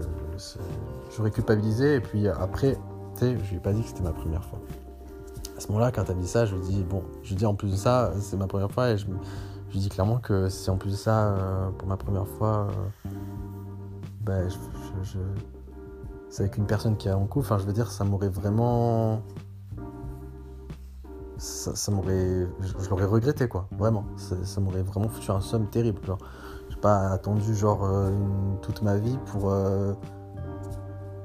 j'aurais culpabilisé. Et puis après, tu sais, je lui ai pas dit que c'était ma première fois. À ce moment-là, quand me dit ça, je lui dis, bon, je lui dis en plus de ça, c'est ma première fois. Et je, je lui dis clairement que c'est en plus de ça, euh, pour ma première fois. euh, je, je- je- c'est avec une personne qui est en couple. Enfin, je veux dire, ça m'aurait vraiment. Ça, m'aurait. Je, l'aurais regretté, quoi. Vraiment. Ça, m'aurait vraiment foutu un somme terrible. Genre, j'ai pas attendu, genre, euh, toute ma vie pour euh,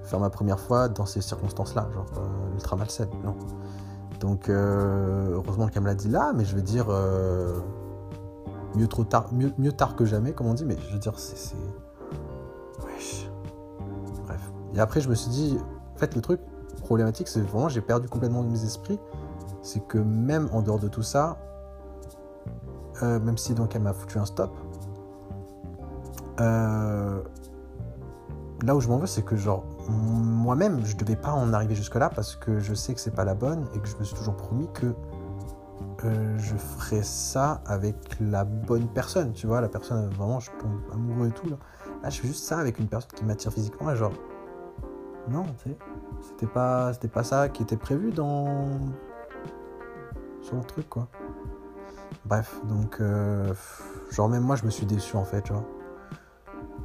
faire ma première fois dans ces circonstances-là. Genre, euh, ultra malsaine. Non. Donc, heureusement qu'elle me l'a dit là, mais je veux dire. mieux, trop tard, mieux, tard que jamais, comme on dit, mais je veux dire, c'est. c'est- Wesh. Bref. Et après, je me suis dit, en fait, le truc problématique, c'est vraiment, j'ai perdu complètement mes esprits. C'est que même en dehors de tout ça, euh, même si donc elle m'a foutu un stop, euh, là où je m'en veux, c'est que genre, moi-même, je devais pas en arriver jusque-là parce que je sais que c'est pas la bonne et que je me suis toujours promis que euh, je ferais ça avec la bonne personne, tu vois, la personne, vraiment, je amoureux et tout, là. Là, je fais juste ça avec une personne qui m'attire physiquement, et genre, non, tu sais, c'était pas, c'était pas ça qui était prévu dans. Sur le truc, quoi. Bref, donc, euh, genre, même moi, je me suis déçu, en fait,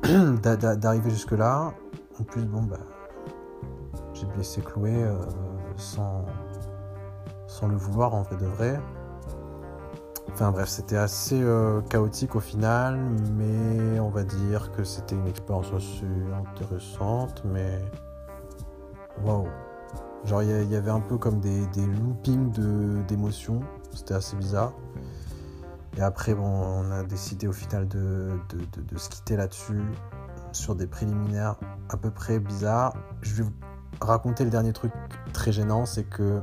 d'a- D'arriver jusque-là, en plus, bon, bah, j'ai blessé Chloé euh, sans, sans le vouloir, en fait, de vrai. Enfin bref, c'était assez euh, chaotique au final, mais on va dire que c'était une expérience assez intéressante, mais waouh. Genre il y, avait un peu comme des, loopings d'émotions, c'était assez bizarre. Et après, bon, on a décidé au final de, de- se quitter là-dessus, sur des préliminaires à peu près bizarres. Je vais vous raconter le dernier truc très gênant, c'est que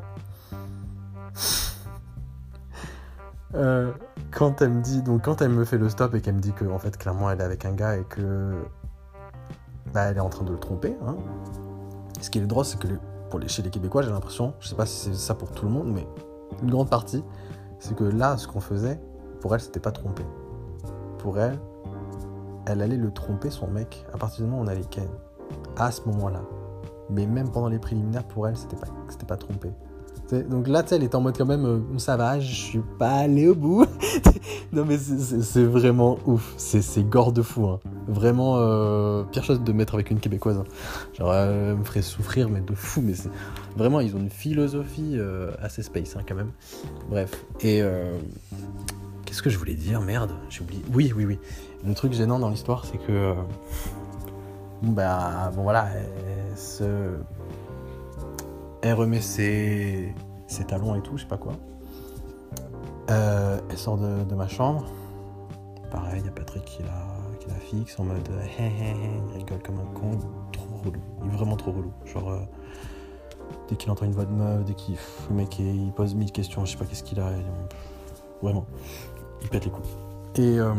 Euh, quand elle me dit, quand elle me fait le stop et qu'elle me dit que en fait clairement elle est avec un gars et que bah, elle est en train de le tromper. Hein. Ce qui est drôle, c'est que chez les Québécois, j'ai l'impression, je sais pas si c'est ça pour tout le monde, mais une grande partie, c'est que là, ce qu'on faisait, pour elle, c'était pas tromper. Pour elle, elle allait le tromper, son mec, à partir du moment où on allait ken. À ce moment-là. Mais même pendant les préliminaires, pour elle, c'était pas, c'était pas trompé. Donc là, elle était en mode quand même, euh, ça va, je suis pas allé au bout. non, mais c'est vraiment ouf. C'est gore de fou. Hein. Vraiment, euh, pire chose de mettre avec une québécoise. Hein. Genre, elle me ferait souffrir, mais de fou. Mais vraiment, ils ont une philosophie euh, assez space, hein, quand même. Bref. Et qu'est-ce que je voulais dire? Merde, j'ai oublié. Oui, oui, oui. Le truc gênant dans l'histoire, c'est que. bah, bon, voilà. Elle, se... elle remet ses... ses talons et tout, je sais pas quoi. Euh, elle sort de, ma chambre. Pareil, il y a Patrick qui la, qui la fixe en mode hé hé hé, il rigole comme un con. Trop relou. Il est vraiment trop relou. Genre, euh, dès qu'il entend une voix de meuf, dès qu'il. Le mec, il pose mille questions, je sais pas qu'est-ce qu'il a. vraiment, il pète les coups. Et. Euh,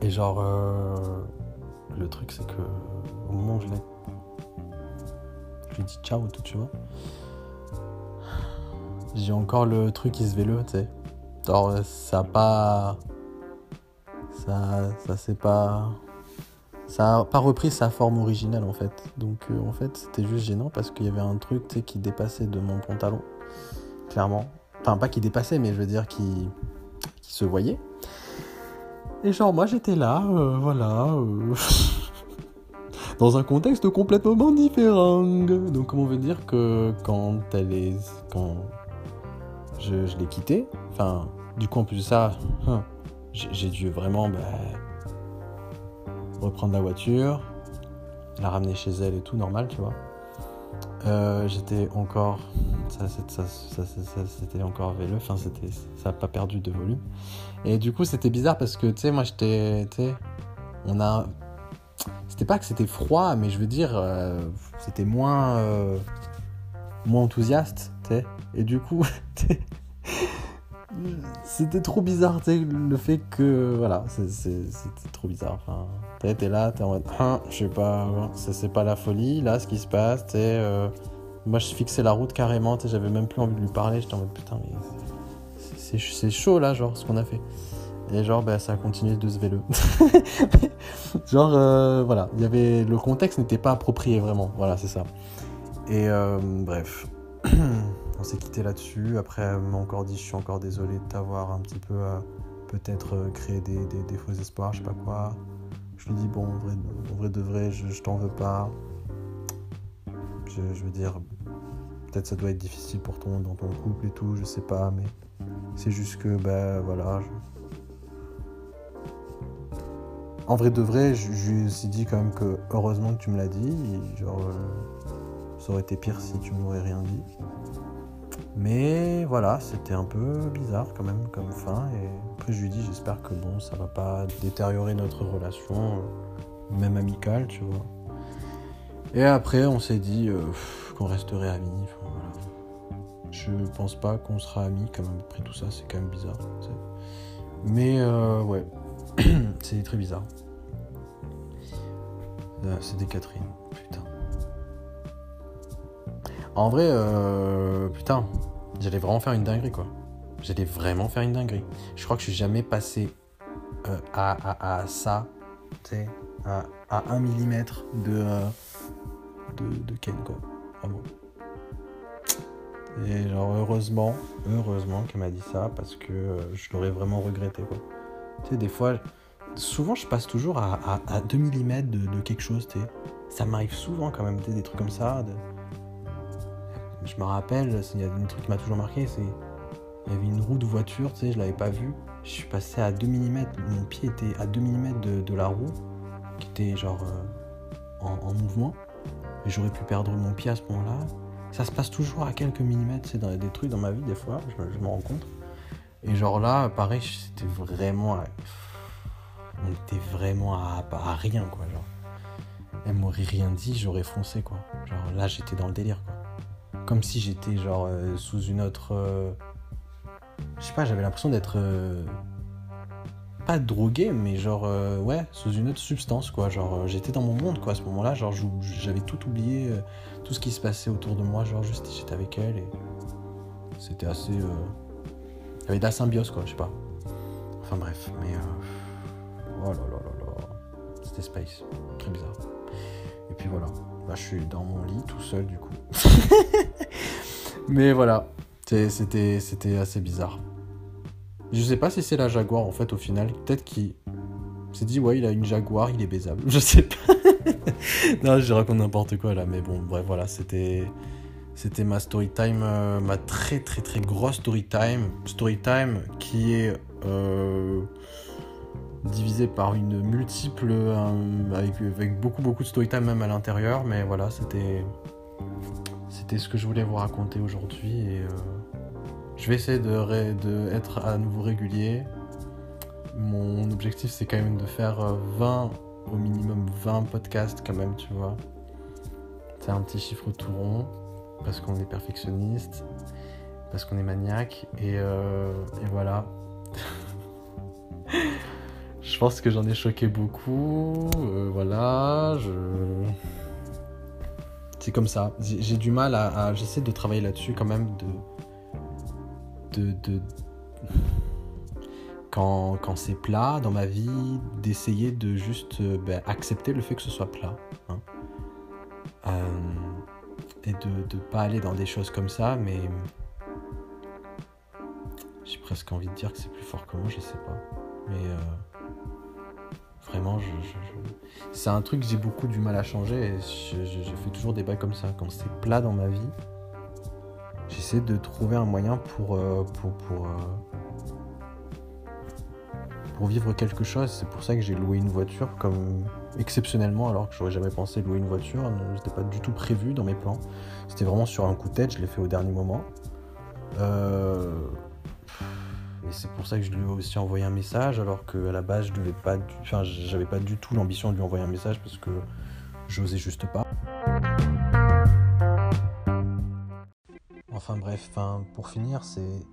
et genre. le truc, c'est que. Au moment où je l'ai. Je lui dis ciao, tout, tu vois j'ai encore le truc qui se vélo, tu sais. Genre, ça a pas. Ça, ça c'est pas. Ça a pas repris sa forme originale en fait. Donc euh, en fait, c'était juste gênant parce qu'il y avait un truc tu sais, qui dépassait de mon pantalon. Clairement. Enfin, pas qui dépassait, mais je veux dire qui, qui se voyait. Et genre, moi j'étais là, euh, voilà. Euh, dans un contexte complètement différent. Donc, comment veut dire que quand elle est. Quand je, l'ai quitté. Enfin, du coup, en plus de ça, hein, j'ai dû vraiment bah, reprendre la voiture, la ramener chez elle et tout, normal, tu vois. Euh, j'étais encore. Ça, c'était encore véleux, enfin, ça n'a pas perdu de volume. Et du coup, c'était bizarre parce que, tu sais, moi, j'étais. On a. C'était pas que c'était froid, mais je veux dire, euh, c'était moins. Euh, moins enthousiaste. Et du coup, c'était trop bizarre, tu sais, le fait que. Voilà, c'était trop bizarre. Enfin, t'es là, t'es en mode. Hein, je sais pas, c'est pas la folie, là, ce qui se passe, tu sais. Euh, moi, je fixais la route carrément, j'avais même plus envie de lui parler. J'étais en mode putain, mais c'est chaud là, genre, ce qu'on a fait. Et genre, bah, ça a continué de se vélo. genre, euh, voilà, il y avait. Le contexte n'était pas approprié vraiment, voilà, c'est ça. Et euh, bref. on s'est quitté là-dessus. Après, elle m'a encore dit Je suis encore désolé de t'avoir un petit peu euh, peut-être créé des, faux espoirs, je sais pas quoi. Je lui dis Bon, en vrai, vrai de vrai, je, t'en veux pas. Je, veux dire, peut-être ça doit être difficile pour ton, dans ton couple et tout, je sais pas, mais c'est juste que, ben voilà. En vrai de vrai, je, lui ai dit quand même que heureusement que tu me l'as dit. genre, euh, ça aurait été pire si tu m'aurais rien dit. Mais voilà, c'était un peu bizarre quand même comme fin. Et après, je lui dis, j'espère que bon, ça va pas détériorer notre relation, euh, même amicale, tu vois. Et après, on s'est dit euh, qu'on resterait amis. voilà. Je pense pas qu'on sera amis quand même. Après tout ça, c'est quand même bizarre. Mais ouais, c'est très bizarre. C'était Catherine, putain. En vrai, euh, putain, j'allais vraiment faire une dinguerie, quoi. J'allais vraiment faire une dinguerie. Je crois que je suis jamais passé euh, à, ça, tu sais, à, à 1 mm de, de, de Ken, quoi. Vraiment. Et genre, heureusement, heureusement qu'elle m'a dit ça parce que euh, je l'aurais vraiment regretté, quoi. Des fois, souvent je passe toujours à, à, 2 mm de, quelque chose. Ça m'arrive souvent quand même, des trucs comme ça. Je me rappelle, il y a un truc qui m'a toujours marqué, c'est il y avait une roue de voiture, tu sais, je l'avais pas vue. Je suis passé à 2 mm, mon pied était à 2 mm de, la roue, qui était genre euh, en, mouvement. Et j'aurais pu perdre mon pied à ce moment-là. Ça se passe toujours à quelques millimètres, dans des trucs dans ma vie des fois, je, me rends compte. Et genre là, pareil, c'était vraiment. on était vraiment à, rien, quoi. Genre, elle m'aurait rien dit, j'aurais foncé, quoi. Genre là, j'étais dans le délire, quoi comme si j'étais genre euh, sous une autre. Euh, je sais pas, j'avais l'impression d'être. Euh, pas drogué, mais genre, ouais, sous une autre substance, quoi. Genre, j'étais dans mon monde, quoi, à ce moment-là. Genre, j'avais tout oublié, tout ce qui se passait autour de moi. Genre, juste, j'étais avec elle et c'était assez. Il y avait de la symbiose, quoi, je sais pas. Enfin, bref, mais. Oh là là là là. C'était space. Très bizarre. Et puis voilà. Là, je suis dans mon lit, tout seul, du coup. mais voilà. C'était assez bizarre. Je sais pas si c'est la Jaguar en fait au final. Peut-être qu'il s'est dit ouais il a une Jaguar, il est baisable. Je sais pas. non je raconte n'importe quoi là. Mais bon bref voilà c'était c'était ma story time, euh, ma très très très grosse story time. Story time qui est euh, divisée par une multiple euh, avec, beaucoup beaucoup de story time même à l'intérieur. Mais voilà c'était c'était ce que je voulais vous raconter aujourd'hui et je vais essayer de, de, être à nouveau régulier. Mon objectif, c'est quand même de faire 20, euh, au minimum 20 podcasts quand même, tu vois. C'est un petit chiffre tout rond, parce qu'on est perfectionniste, parce qu'on est maniaque, et, euh, voilà. je pense que j'en ai choqué beaucoup, euh, voilà, je... C'est comme ça. J'ai du mal à, j'essaie de travailler là-dessus quand même, de de, quand, quand c'est plat dans ma vie, d'essayer de juste euh, ben, accepter le fait que ce soit plat. Hein. Et de ne pas aller dans des choses comme ça, mais j'ai presque envie de dire que c'est plus fort que moi, je sais pas. Mais euh, vraiment, je, c'est un truc que j'ai beaucoup du mal à changer et je, fais toujours des bails comme ça. Quand c'est plat dans ma vie, j'essaie de trouver un moyen pour, euh, pour, pour, euh, pour, vivre quelque chose. C'est pour ça que j'ai loué une voiture comme exceptionnellement alors que j'aurais jamais pensé louer une voiture. C'était pas du tout prévu dans mes plans. C'était vraiment sur un coup de tête, je l'ai fait au dernier moment. Euh, et c'est pour ça que je lui ai aussi envoyé un message alors qu'à la base je devais pas enfin j'avais pas du tout l'ambition de lui envoyer un message parce que j'osais juste pas. Enfin bref, pour finir, c'est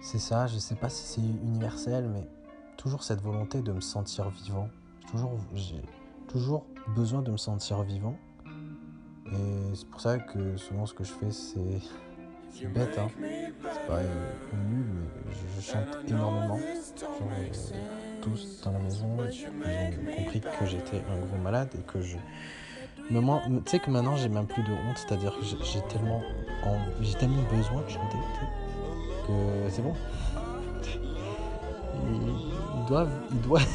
c'est ça. Je sais pas si c'est universel, mais toujours cette volonté de me sentir vivant. Toujours, j'ai toujours besoin de me sentir vivant. Et c'est pour ça que souvent ce que je fais, c'est bête, hein. C'est pas euh, mais je, chante énormément. Euh, tous dans la maison, ils ont compris que j'étais un gros malade et que je mais moi, tu sais que maintenant j'ai même plus de honte, c'est-à-dire que j'ai tellement, j'ai tellement besoin de chanter que c'est bon. Ils doivent, ils doivent,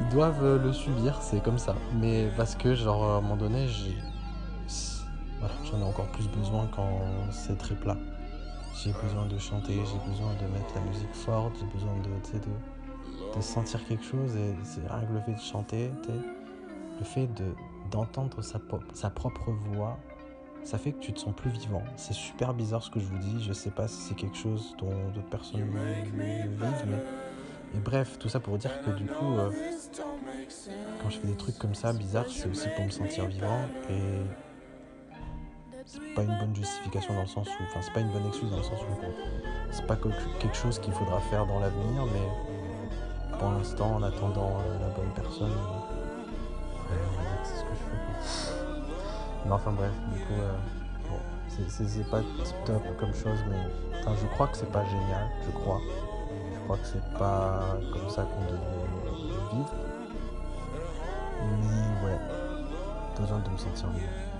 ils doivent le subir, c'est comme ça. Mais parce que genre à un moment donné, j'ai, j'en ai encore plus besoin quand c'est très plat. J'ai besoin de chanter, j'ai besoin de mettre la musique forte, j'ai besoin de, de, de sentir quelque chose et c'est rien que le fait de chanter, le fait de d'entendre sa, sa propre voix, ça fait que tu te sens plus vivant. C'est super bizarre ce que je vous dis. Je sais pas si c'est quelque chose dont d'autres personnes vivent, mais. Et bref, tout ça pour dire que du coup, euh, quand je fais des trucs comme ça bizarres, c'est aussi pour me sentir vivant. Et c'est pas une bonne justification dans le sens où. Enfin, c'est pas une bonne excuse dans le sens où. C'est pas quelque chose qu'il faudra faire dans l'avenir, mais pour l'instant, en attendant la bonne personne c'est ce que je fais. Mais enfin bref, du coup, euh, bon, c'est pas top comme chose, mais je crois que c'est pas génial, je crois. Je crois que c'est pas comme ça qu'on devrait vivre. Mais ouais, besoin de me sentir mieux.